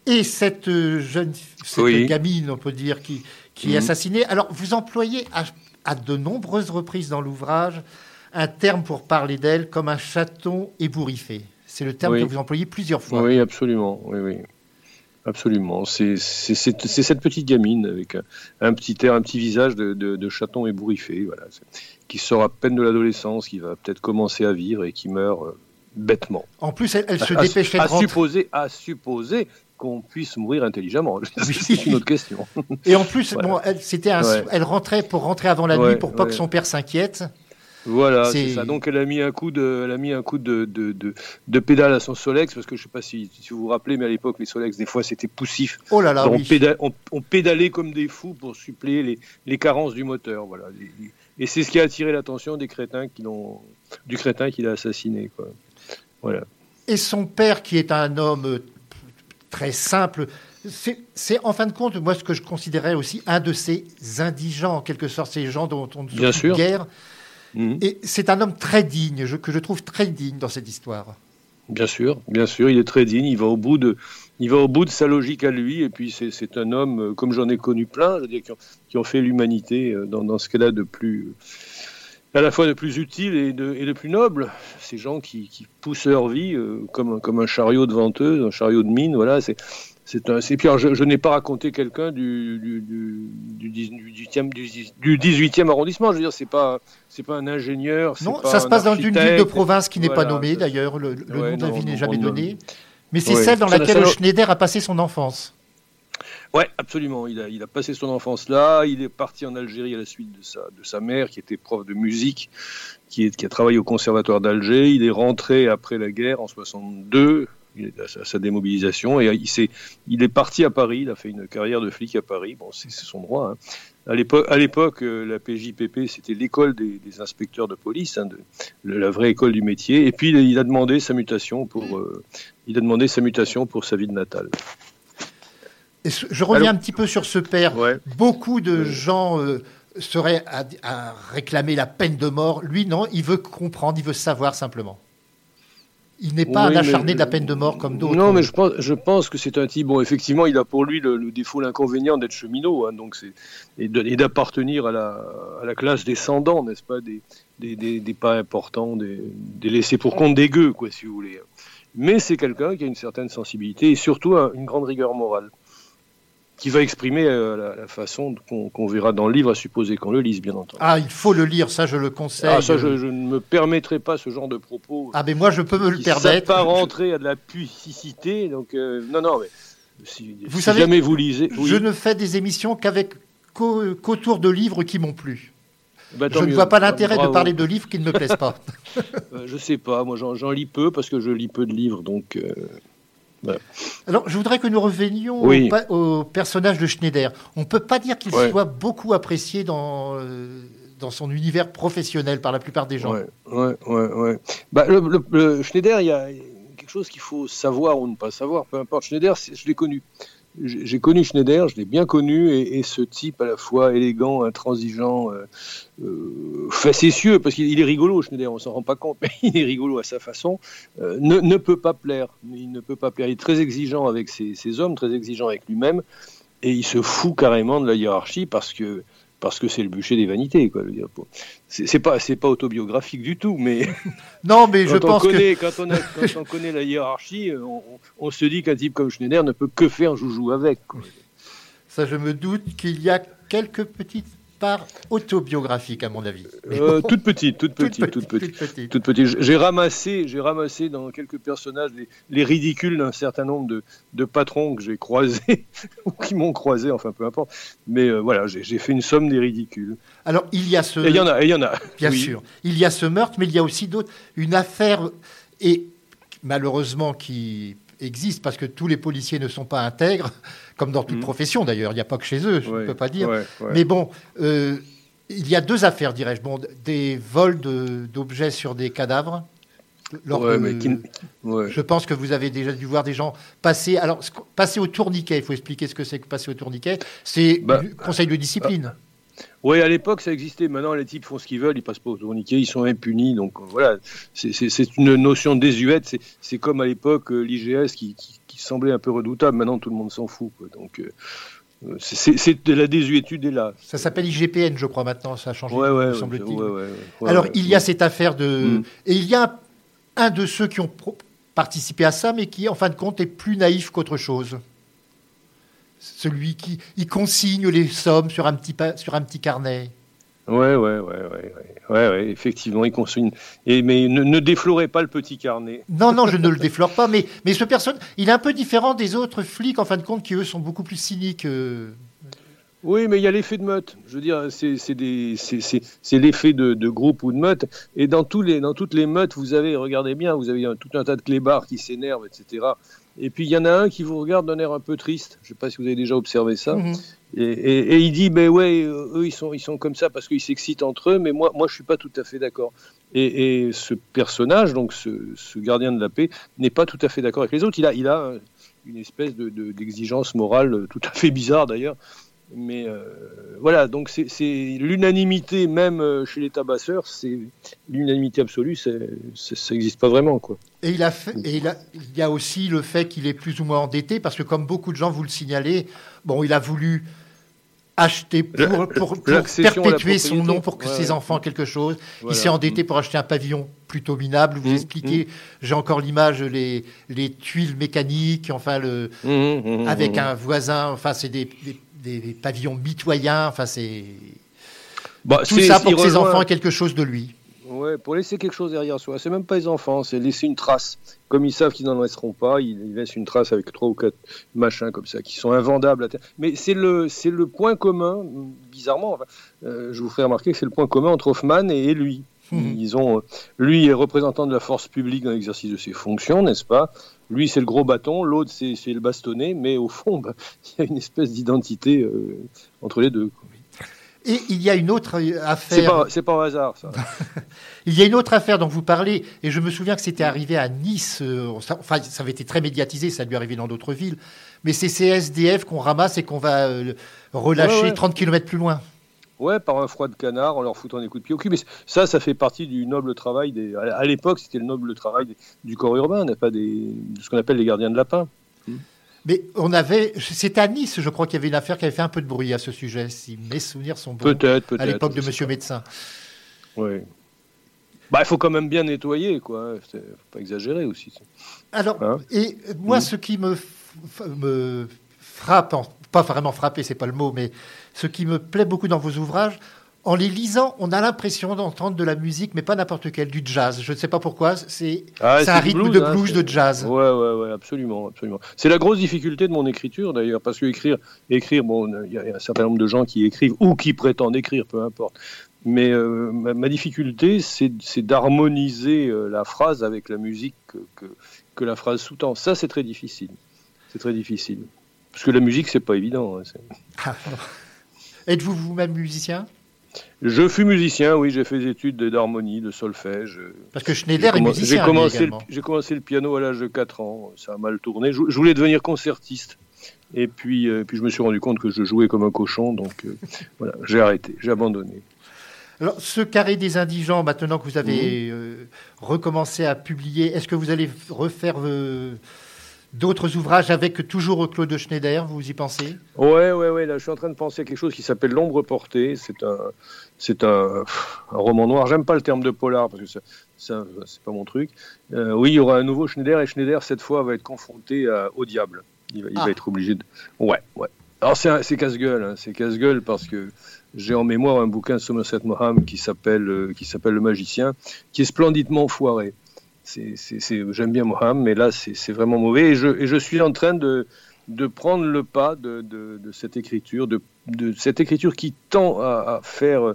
Et cette euh, jeune, cette Oui. gamine, on peut dire, qui, qui est Mhm. assassinée. Alors, vous employez à, à de nombreuses reprises dans l'ouvrage un terme pour parler d'elle comme un chaton ébouriffé. C'est le terme Oui. que vous employez plusieurs fois. Oui, absolument. Oui, oui. Absolument. C'est cette petite gamine avec un, un petit air, un petit visage de, de- de chaton ébouriffé, voilà, qui sort à peine de l'adolescence, qui va peut-être commencer à vivre et qui meurt euh, bêtement. En plus, elle, elle se à, dépêchait de à rentrer. supposer, à supposer qu'on puisse mourir intelligemment. (laughs) C'est une autre question. Et en plus, Voilà. bon, elle, c'était un, Ouais. elle rentrait pour rentrer avant la Ouais, nuit pour pas ouais. que son père s'inquiète. Voilà, C'est- ça. Donc elle a mis un coup de, elle a mis un coup de, de, de, de pédale à son Solex parce que je sais pas si, si vous vous rappelez, mais à l'époque les Solex des fois c'était poussif. Oh là là, oui. on, péda- on- on pédalait comme des fous pour suppléer les, les carences du moteur. Voilà. Et c'est ce qui a attiré l'attention des crétins qui l'ont, du crétin qui l'a assassiné. Quoi. Voilà. Et son père, qui est un homme euh, très simple, c'est en fin de compte, moi, ce que je considérais aussi un de ces indigents, en quelque sorte, ces gens dont on ne sûr. guère. Mhm. Et c'est un homme très digne, je- que je trouve très digne dans cette histoire. Bien sûr, bien sûr, il est très digne. Il va au bout de, sa logique à lui. Et puis c'est, un homme, euh, comme j'en ai connu plein, je veux dire, qui, ont, fait l'humanité euh, dans, ce qu'elle a de plus, à la fois de plus utile et de, plus noble. Ces gens qui, poussent leur vie euh, comme, un- chariot de venteuse, un chariot de mine. Voilà. C'est un, puis alors, je, je n'ai pas raconté quelqu'un du, du, du, du 18e, du, du 18e arrondissement. Je veux dire, c'est pas, c'est pas un ingénieur. Non, pas ça se passe dans une ville de province qui n'est pas nommée, d'ailleurs. Le, le Ouais, nom de la ville n'est jamais on- donné. Mais c'est Ouais. celle dans laquelle Schneider a passé son enfance. Ouais, absolument. Il a, il a passé son enfance là. Il est parti en Algérie à la suite de sa, de sa mère, qui était prof de musique, qui, est, qui a travaillé au conservatoire d'Alger. Il est rentré après la guerre en 62, il est à sa, sa démobilisation, et il, est parti à Paris. Il a fait une carrière de flic à Paris. Bon, c'est son droit. hein. À l'époque, euh, la PJPP, c'était l'école des, des inspecteurs de police, hein, de, la vraie école du métier. Et puis, il a- demandé sa mutation pour, euh, il a demandé sa mutation pour sa ville natale. Je reviens Allô un petit peu sur ce père. Ouais. Beaucoup de gens euh, seraient à, à réclamer la peine de mort. Lui, non, il veut comprendre, il veut savoir simplement. Il n'est pas Oui, un acharné je- de la peine de mort comme d'autres. Non, mais je pense, je pense que c'est un type. Bon, effectivement, il a pour lui le, le défaut, l'inconvénient d'être cheminot, hein, donc c'est et d'appartenir à la, à la classe descendant, n'est-ce pas, des, des, des, des pas importants, des, des laissés pour compte des gueux, quoi, si vous voulez. Mais c'est quelqu'un qui a une certaine sensibilité et surtout un- une grande rigueur morale, qui va exprimer euh, la, la façon qu'on verra dans le livre, à supposer qu'on le lise, bien entendu. Ah, il faut le lire, ça je le conseille. Ah, ça, je, je ne me permettrai pas ce genre de propos. Ah, mais moi je peux me le permettre. pas rentrer à de la pucicité. Donc, euh, non, non, mais si, Vous si savez, jamais vous lisez. oui. Je ne fais des émissions qu'avec qu'au- qu'autour de livres qui m'ont plu. Bah, je ne vois pas Bah, l'intérêt de bravo. parler de livres qui ne me plaisent pas. (laughs) Euh, je sais pas, moi j'en j'en lis peu parce que je lis peu de livres. Donc, Alors, je voudrais que nous revenions Oui. au, personnage de Schneider. On ne peut pas dire qu'il Ouais. soit beaucoup apprécié dans, euh, dans son univers professionnel par la plupart des gens. Ouais, ouais. Bah, le, le- le Schneider, il y a quelque chose qu'il faut savoir ou ne pas savoir, peu importe. Schneider, je l'ai connu. J'ai connu Schneider, je l'ai bien connu, et, ce type à la fois élégant, intransigeant, euh, euh, facétieux, parce qu'il il est rigolo, Schneider, on s'en rend pas compte, (laughs) mais il est rigolo à sa façon, euh, ne, peut pas plaire. Il ne peut pas plaire. Est très exigeant avec ses hommes, très exigeant avec lui-même, et il se fout carrément de la hiérarchie parce que parce que c'est le bûcher des vanités, quoi. C'est pas c'est pas autobiographique du tout, mais (laughs) Non, mais (laughs) quand je on pense connaît, que. quand on, a- quand on connaît la hiérarchie, euh, on se dit qu'un type comme Schneider ne peut que faire joujou avec. quoi. Ça, je me doute qu'il y a quelques petites parts autobiographiques, à mon avis. Euh, toute petite, toute petite, toute petite. Toute petite. J'ai ramassé, j'ai ramassé dans quelques personnages les, les ridicules d'un certain nombre de, de patrons que j'ai croisés (laughs) ou qui m'ont croisé, enfin peu importe. Mais euh, voilà, j'ai fait une somme des ridicules. Alors, il y a ce. Il y en a, il y en a. Bien Oui. sûr. Il y a ce meurtre, mais il y a aussi d'autres. Une affaire, et malheureusement qui existe, parce que tous les policiers ne sont pas intègres, comme dans toute Mhm. profession d'ailleurs. Il n'y a pas que chez eux, je ne peux pas dire. Mais bon, euh, il y a deux affaires, dirais-je. Bon, des vols de- d'objets sur des cadavres. Lors Ouais, de- mais qui- ouais. Je pense que vous avez déjà dû voir des gens passer. Alors, passer au tourniquet, il faut expliquer ce que c'est que passer au tourniquet. C'est Bah, conseil de discipline. Oui, à l'époque, ça existait. Maintenant, les types font ce qu'ils veulent, ils passent pas au tourniquet, ils sont impunis. Donc euh, voilà, c'est- une notion désuète. C'est- comme à l'époque euh, l'IGS qui, qui- qui semblait un peu redoutable. Maintenant, tout le monde s'en fout. quoi. Donc euh, c'est- de la désuétude est là. Ça s'appelle IGPN, je crois, maintenant. Ça a changé, Ouais, ouais, semble-t-il. ouais, Alors, il y a cette affaire de. Mm. Et il y a un, un de ceux qui ont participé à ça, mais qui, en fin de compte, est plus naïf qu'autre chose. Celui qui il consigne les sommes sur un petit, sur un petit carnet. Ouais, ouais, ouais, ouais, ouais, ouais, effectivement, il consigne. Et mais ne, ne déflorez pas le petit carnet. Non, non, je ne le déflore pas, mais, mais ce personne, il est un peu différent des autres flics, en fin de compte, qui, eux, sont beaucoup plus cyniques. euh. Oui, mais il y a l'effet de meute. Je veux dire, c'est l'effet de, de, groupe ou de meute. Et dans, tous les, dans toutes les meutes, vous avez, regardez bien, vous avez tout un tas de clébards qui s'énervent, etc. Et puis il y en a un qui vous regarde d'un air un peu triste. Je ne sais pas si vous avez déjà observé ça. Mhm. et, et, et, il dit, ben ouais, eux ils sont, ils sont comme ça parce qu'ils s'excitent entre eux, mais moi, moi je suis pas tout à fait d'accord. Et, et, ce personnage, donc ce, ce, gardien de la paix, n'est pas tout à fait d'accord avec les autres. Il a, il a une espèce d'exigence de, morale tout à fait bizarre d'ailleurs. Mais euh, voilà, donc c'est l'unanimité, même euh, chez les tabasseurs, c'est l'unanimité absolue, ça n'existe pas vraiment. Quoi. Et, il, a fait, et il, a, il y a aussi le fait qu'il est plus ou moins endetté, parce que comme beaucoup de gens vous le signalez, bon, il a voulu acheter pour, pour, perpétuer son nom, pour que ses enfants quelque chose. Il s'est endetté pour acheter un pavillon plutôt minable. Vous mmh, expliquez, mmh. j'ai encore l'image, les, les tuiles mécaniques, enfin, le, mmh, avec un voisin, enfin, c'est des, des, pavillons mitoyens, enfin, c'est. Bah, Tout ça pour que ses enfants aient quelque chose de lui. Ouais, pour laisser quelque chose derrière soi. C'est même pas les enfants, c'est laisser une trace. Comme ils savent qu'ils n'en laisseront pas, ils, laissent une trace avec trois ou quatre machins comme ça qui sont invendables. Mais c'est le, c'est le point commun, bizarrement. Euh, je vous ferai remarquer que c'est le point commun entre Hoffman et, lui. Hmm. Ils ont, lui est représentant de la force publique dans l'exercice de ses fonctions, n'est-ce pas? Lui, c'est le gros bâton, l'autre, c'est, le bastonnet, mais au fond, bah, (laughs) il y a une espèce d'identité euh, entre les deux. Et il y a une autre affaire. C'est pas, pas, un hasard, ça. (laughs) il y a une autre affaire dont vous parlez, et je me souviens que c'était arrivé à Nice. Euh, enfin, ça avait été très médiatisé, ça a dû arriver dans d'autres villes. Mais c'est ces SDF qu'on ramasse et qu'on va euh, relâcher 30 km plus loin. Ouais, par un froid de canard en leur foutant des coups de pied au cul. Mais ça, ça fait partie du noble travail. Des... À l'époque, c'était le noble travail du corps urbain, pas des... ce qu'on appelle les gardiens de lapin. Mais on avait, c'était à Nice, je crois qu'il y avait une affaire qui avait fait un peu de bruit à ce sujet, si mes souvenirs sont bons. Peut-être, peut-être. À l'époque de Monsieur Médecin. Oui. Bah, il faut quand même bien nettoyer, quoi. Faut pas exagérer aussi. Alors, hein et moi, ce qui me, me frappe, pas vraiment frappé, c'est pas le mot, mais ce qui me plaît beaucoup dans vos ouvrages, en les lisant, on a l'impression d'entendre de la musique, mais pas n'importe quelle, du jazz. Je ne sais pas pourquoi, c'est ah, un rythme de hein, blues, de jazz. Ouais, ouais, ouais, absolument, absolument. C'est la grosse difficulté de mon écriture d'ailleurs, parce que écrire, écrire, bon, il y, a un certain nombre de gens qui écrivent ou qui prétendent écrire, peu importe. Mais euh, ma, difficulté, c'est d'harmoniser euh, la phrase avec la musique que, que, la phrase sous-tend. Ça, c'est très difficile. C'est très difficile. Parce que la musique, c'est pas évident. Hein, Êtes-vous vous-même musicien? Je fus musicien, oui, j'ai fait des études d'harmonie, de solfège. Parce que Schneider est musicien. J'ai commencé, j'ai commencé le piano à l'âge de 4 ans, ça a mal tourné. Je, voulais devenir concertiste. Et puis, euh, puis je me suis rendu compte que je jouais comme un cochon, donc euh, (laughs) voilà, j'ai arrêté, j'ai abandonné. Alors, ce carré des indigents, maintenant que vous avez euh, recommencé à publier, est-ce que vous allez refaire d'autres ouvrages avec toujours Claude Schneider, vous y pensez? Ouais, ouais, ouais. Là, je suis en train de penser à quelque chose qui s'appelle L'ombre portée. C'est un, c'est un, roman noir. J'aime pas le terme de polar parce que ça, ça c'est pas mon truc. Euh, oui, il y aura un nouveau Schneider et Schneider cette fois va être confronté au diable. Il, va, ah. être obligé de. Ouais, ouais. Alors c'est casse-gueule, hein. c'est casse-gueule parce que j'ai en mémoire un bouquin de Somerset Maugham qui s'appelle euh, qui s'appelle Le Magicien, qui est splendidement foiré j'aime bien Mohamed, mais là, c'est vraiment mauvais. Et je, et je, suis en train de, de prendre le pas de, de, cette écriture, de, cette écriture qui tend à, faire,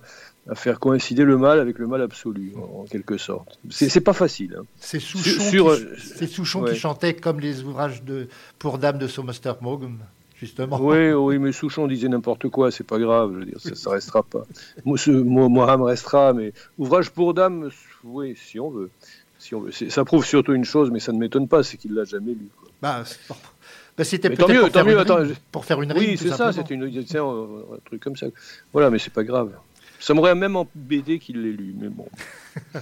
à faire coïncider le mal avec le mal absolu, en, quelque sorte. C'est pas facile. Hein. C'est Souchon, qui, Souchon qui chantait comme les ouvrages de, pour Dame de Somerset Maugham. Justement. Oui, oui, mais Souchon disait n'importe quoi, c'est pas grave, je veux dire, ça, ne restera pas. Mohamed restera, mais ouvrage pour dame, oui, si on veut ça prouve surtout une chose, mais ça ne m'étonne pas, c'est qu'il l'a jamais lu. Bah, bah, c'était peut-être pour, faire mieux, une, pour faire une rime. Oui, c'est ça, c'était un, truc comme ça. Voilà, mais c'est pas grave. Ça m'aurait même embêté qu'il l'ait lu, mais bon. (laughs)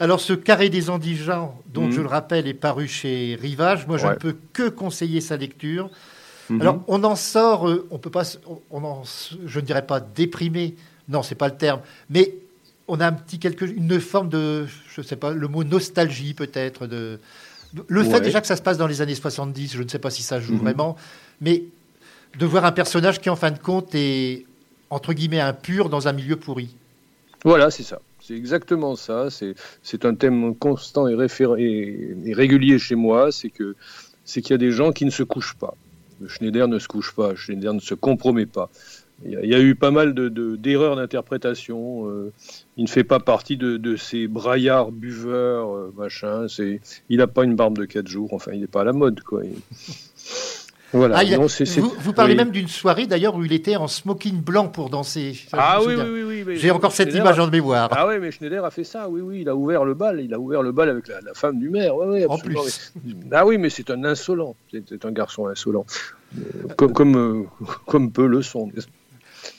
Alors, ce Carré des Indigents, dont mhm. je le rappelle, est paru chez Rivage. Moi, je ne peux que conseiller sa lecture. Mhm. Alors, on en sort, euh, on peut pas, on en, je ne dirais pas déprimé, non, c'est pas le terme, mais on a un petit quelque, une forme de, je sais pas, le mot nostalgie peut-être. De, le fait déjà que ça se passe dans les années 70, je ne sais pas si ça joue mhm. vraiment, mais de voir un personnage qui en fin de compte est entre guillemets impur dans un milieu pourri. Voilà, c'est ça. C'est exactement ça. C'est un thème constant et, et régulier chez moi. C'est que c'est qu'il y a des gens qui ne se couchent pas. Schneider ne se couche pas. Schneider ne se compromet pas. Il y, a- il y a eu pas mal de- de- d'erreurs d'interprétation. euh, il ne fait pas partie de, de ces braillards buveurs, euh, machin. C'est, il n'a pas une barbe de 4 jours. Enfin, il n'est pas à la mode, quoi. Il- Voilà. Ah, vous, vous parlez oui. même d'une soirée d'ailleurs où il était en smoking blanc pour danser. Ça, Ah oui, oui, oui. J'ai encore cette Schneider image a- en mémoire. Ah oui, mais Schneider a fait ça, oui, oui, il a ouvert le bal, il a ouvert le bal avec la, la femme du maire, ouais, ouais, En plus. Ah oui, mais c'est un insolent, c'est c'est un garçon insolent, Euh, comme, comme, euh, (laughs) comme peu le sont. n'est-ce pas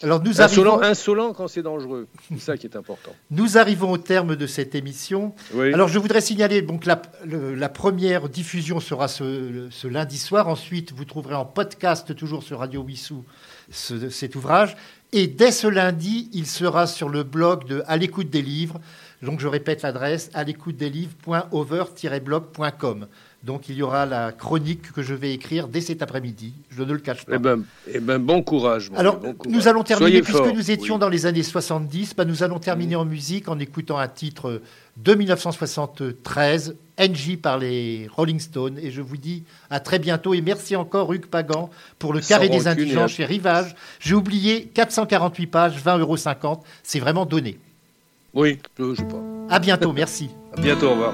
Alors nous Insolent, arrivons, insolent quand c'est dangereux, c'est ça qui est important. nous arrivons au terme de cette émission. Oui. Alors je voudrais signaler donc la, le- la première diffusion sera ce, ce lundi soir. Ensuite, vous trouverez en podcast toujours sur Radio Wissou ce- cet ouvrage. Et dès ce lundi, il sera sur le blog de À l'écoute des livres. Donc je répète l'adresse à l'écoute des livres.over-blog.com. Donc il y aura la chronique que je vais écrire dès cet après-midi. Je ne le cache pas. Eh ben, eh ben, bon courage. mon Alors, gars, bon courage. nous allons terminer, Soyez puisque nous étions Oui. dans les années 70, bah, nous allons terminer en musique en écoutant un titre de 1973, NJ par les Rolling Stones. Et je vous dis à très bientôt. Et merci encore, Hugues Pagan, pour le Sans carré des indigents chez Rivage. J'ai oublié 448 pages, 20,50 euros. C'est vraiment donné. Oui, je sais pas. À bientôt, merci. À bientôt, au revoir.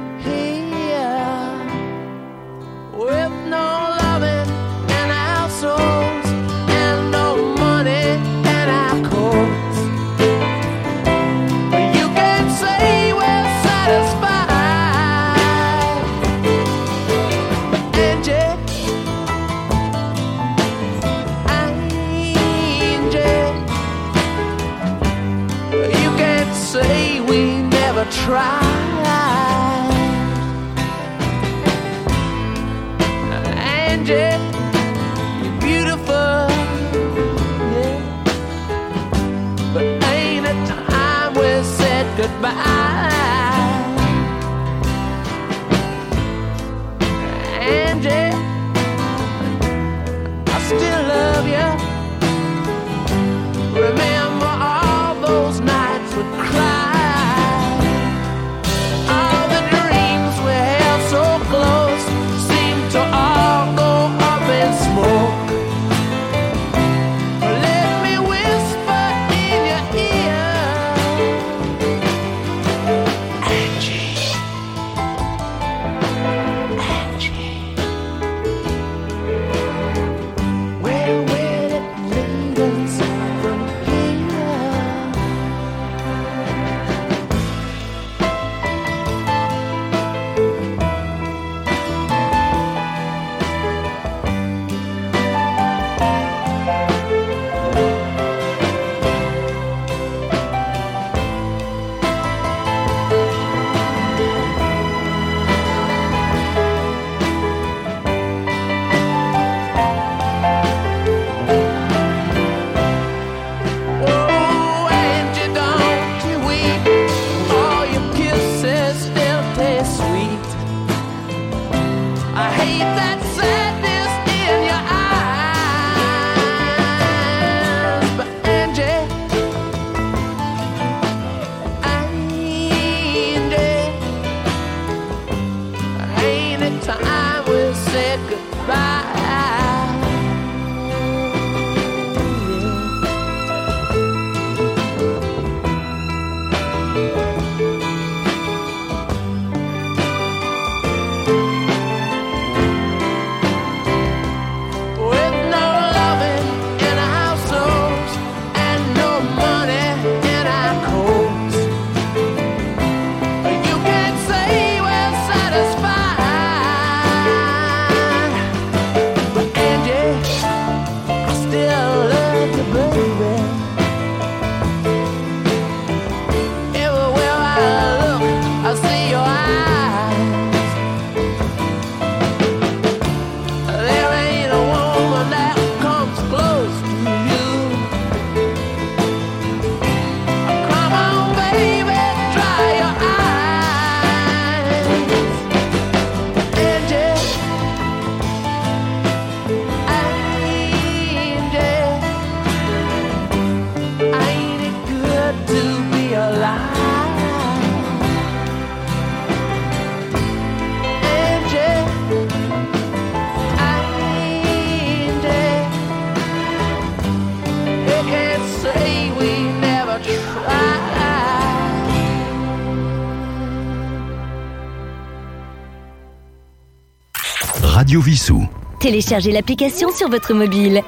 Téléchargez l'application sur votre mobile.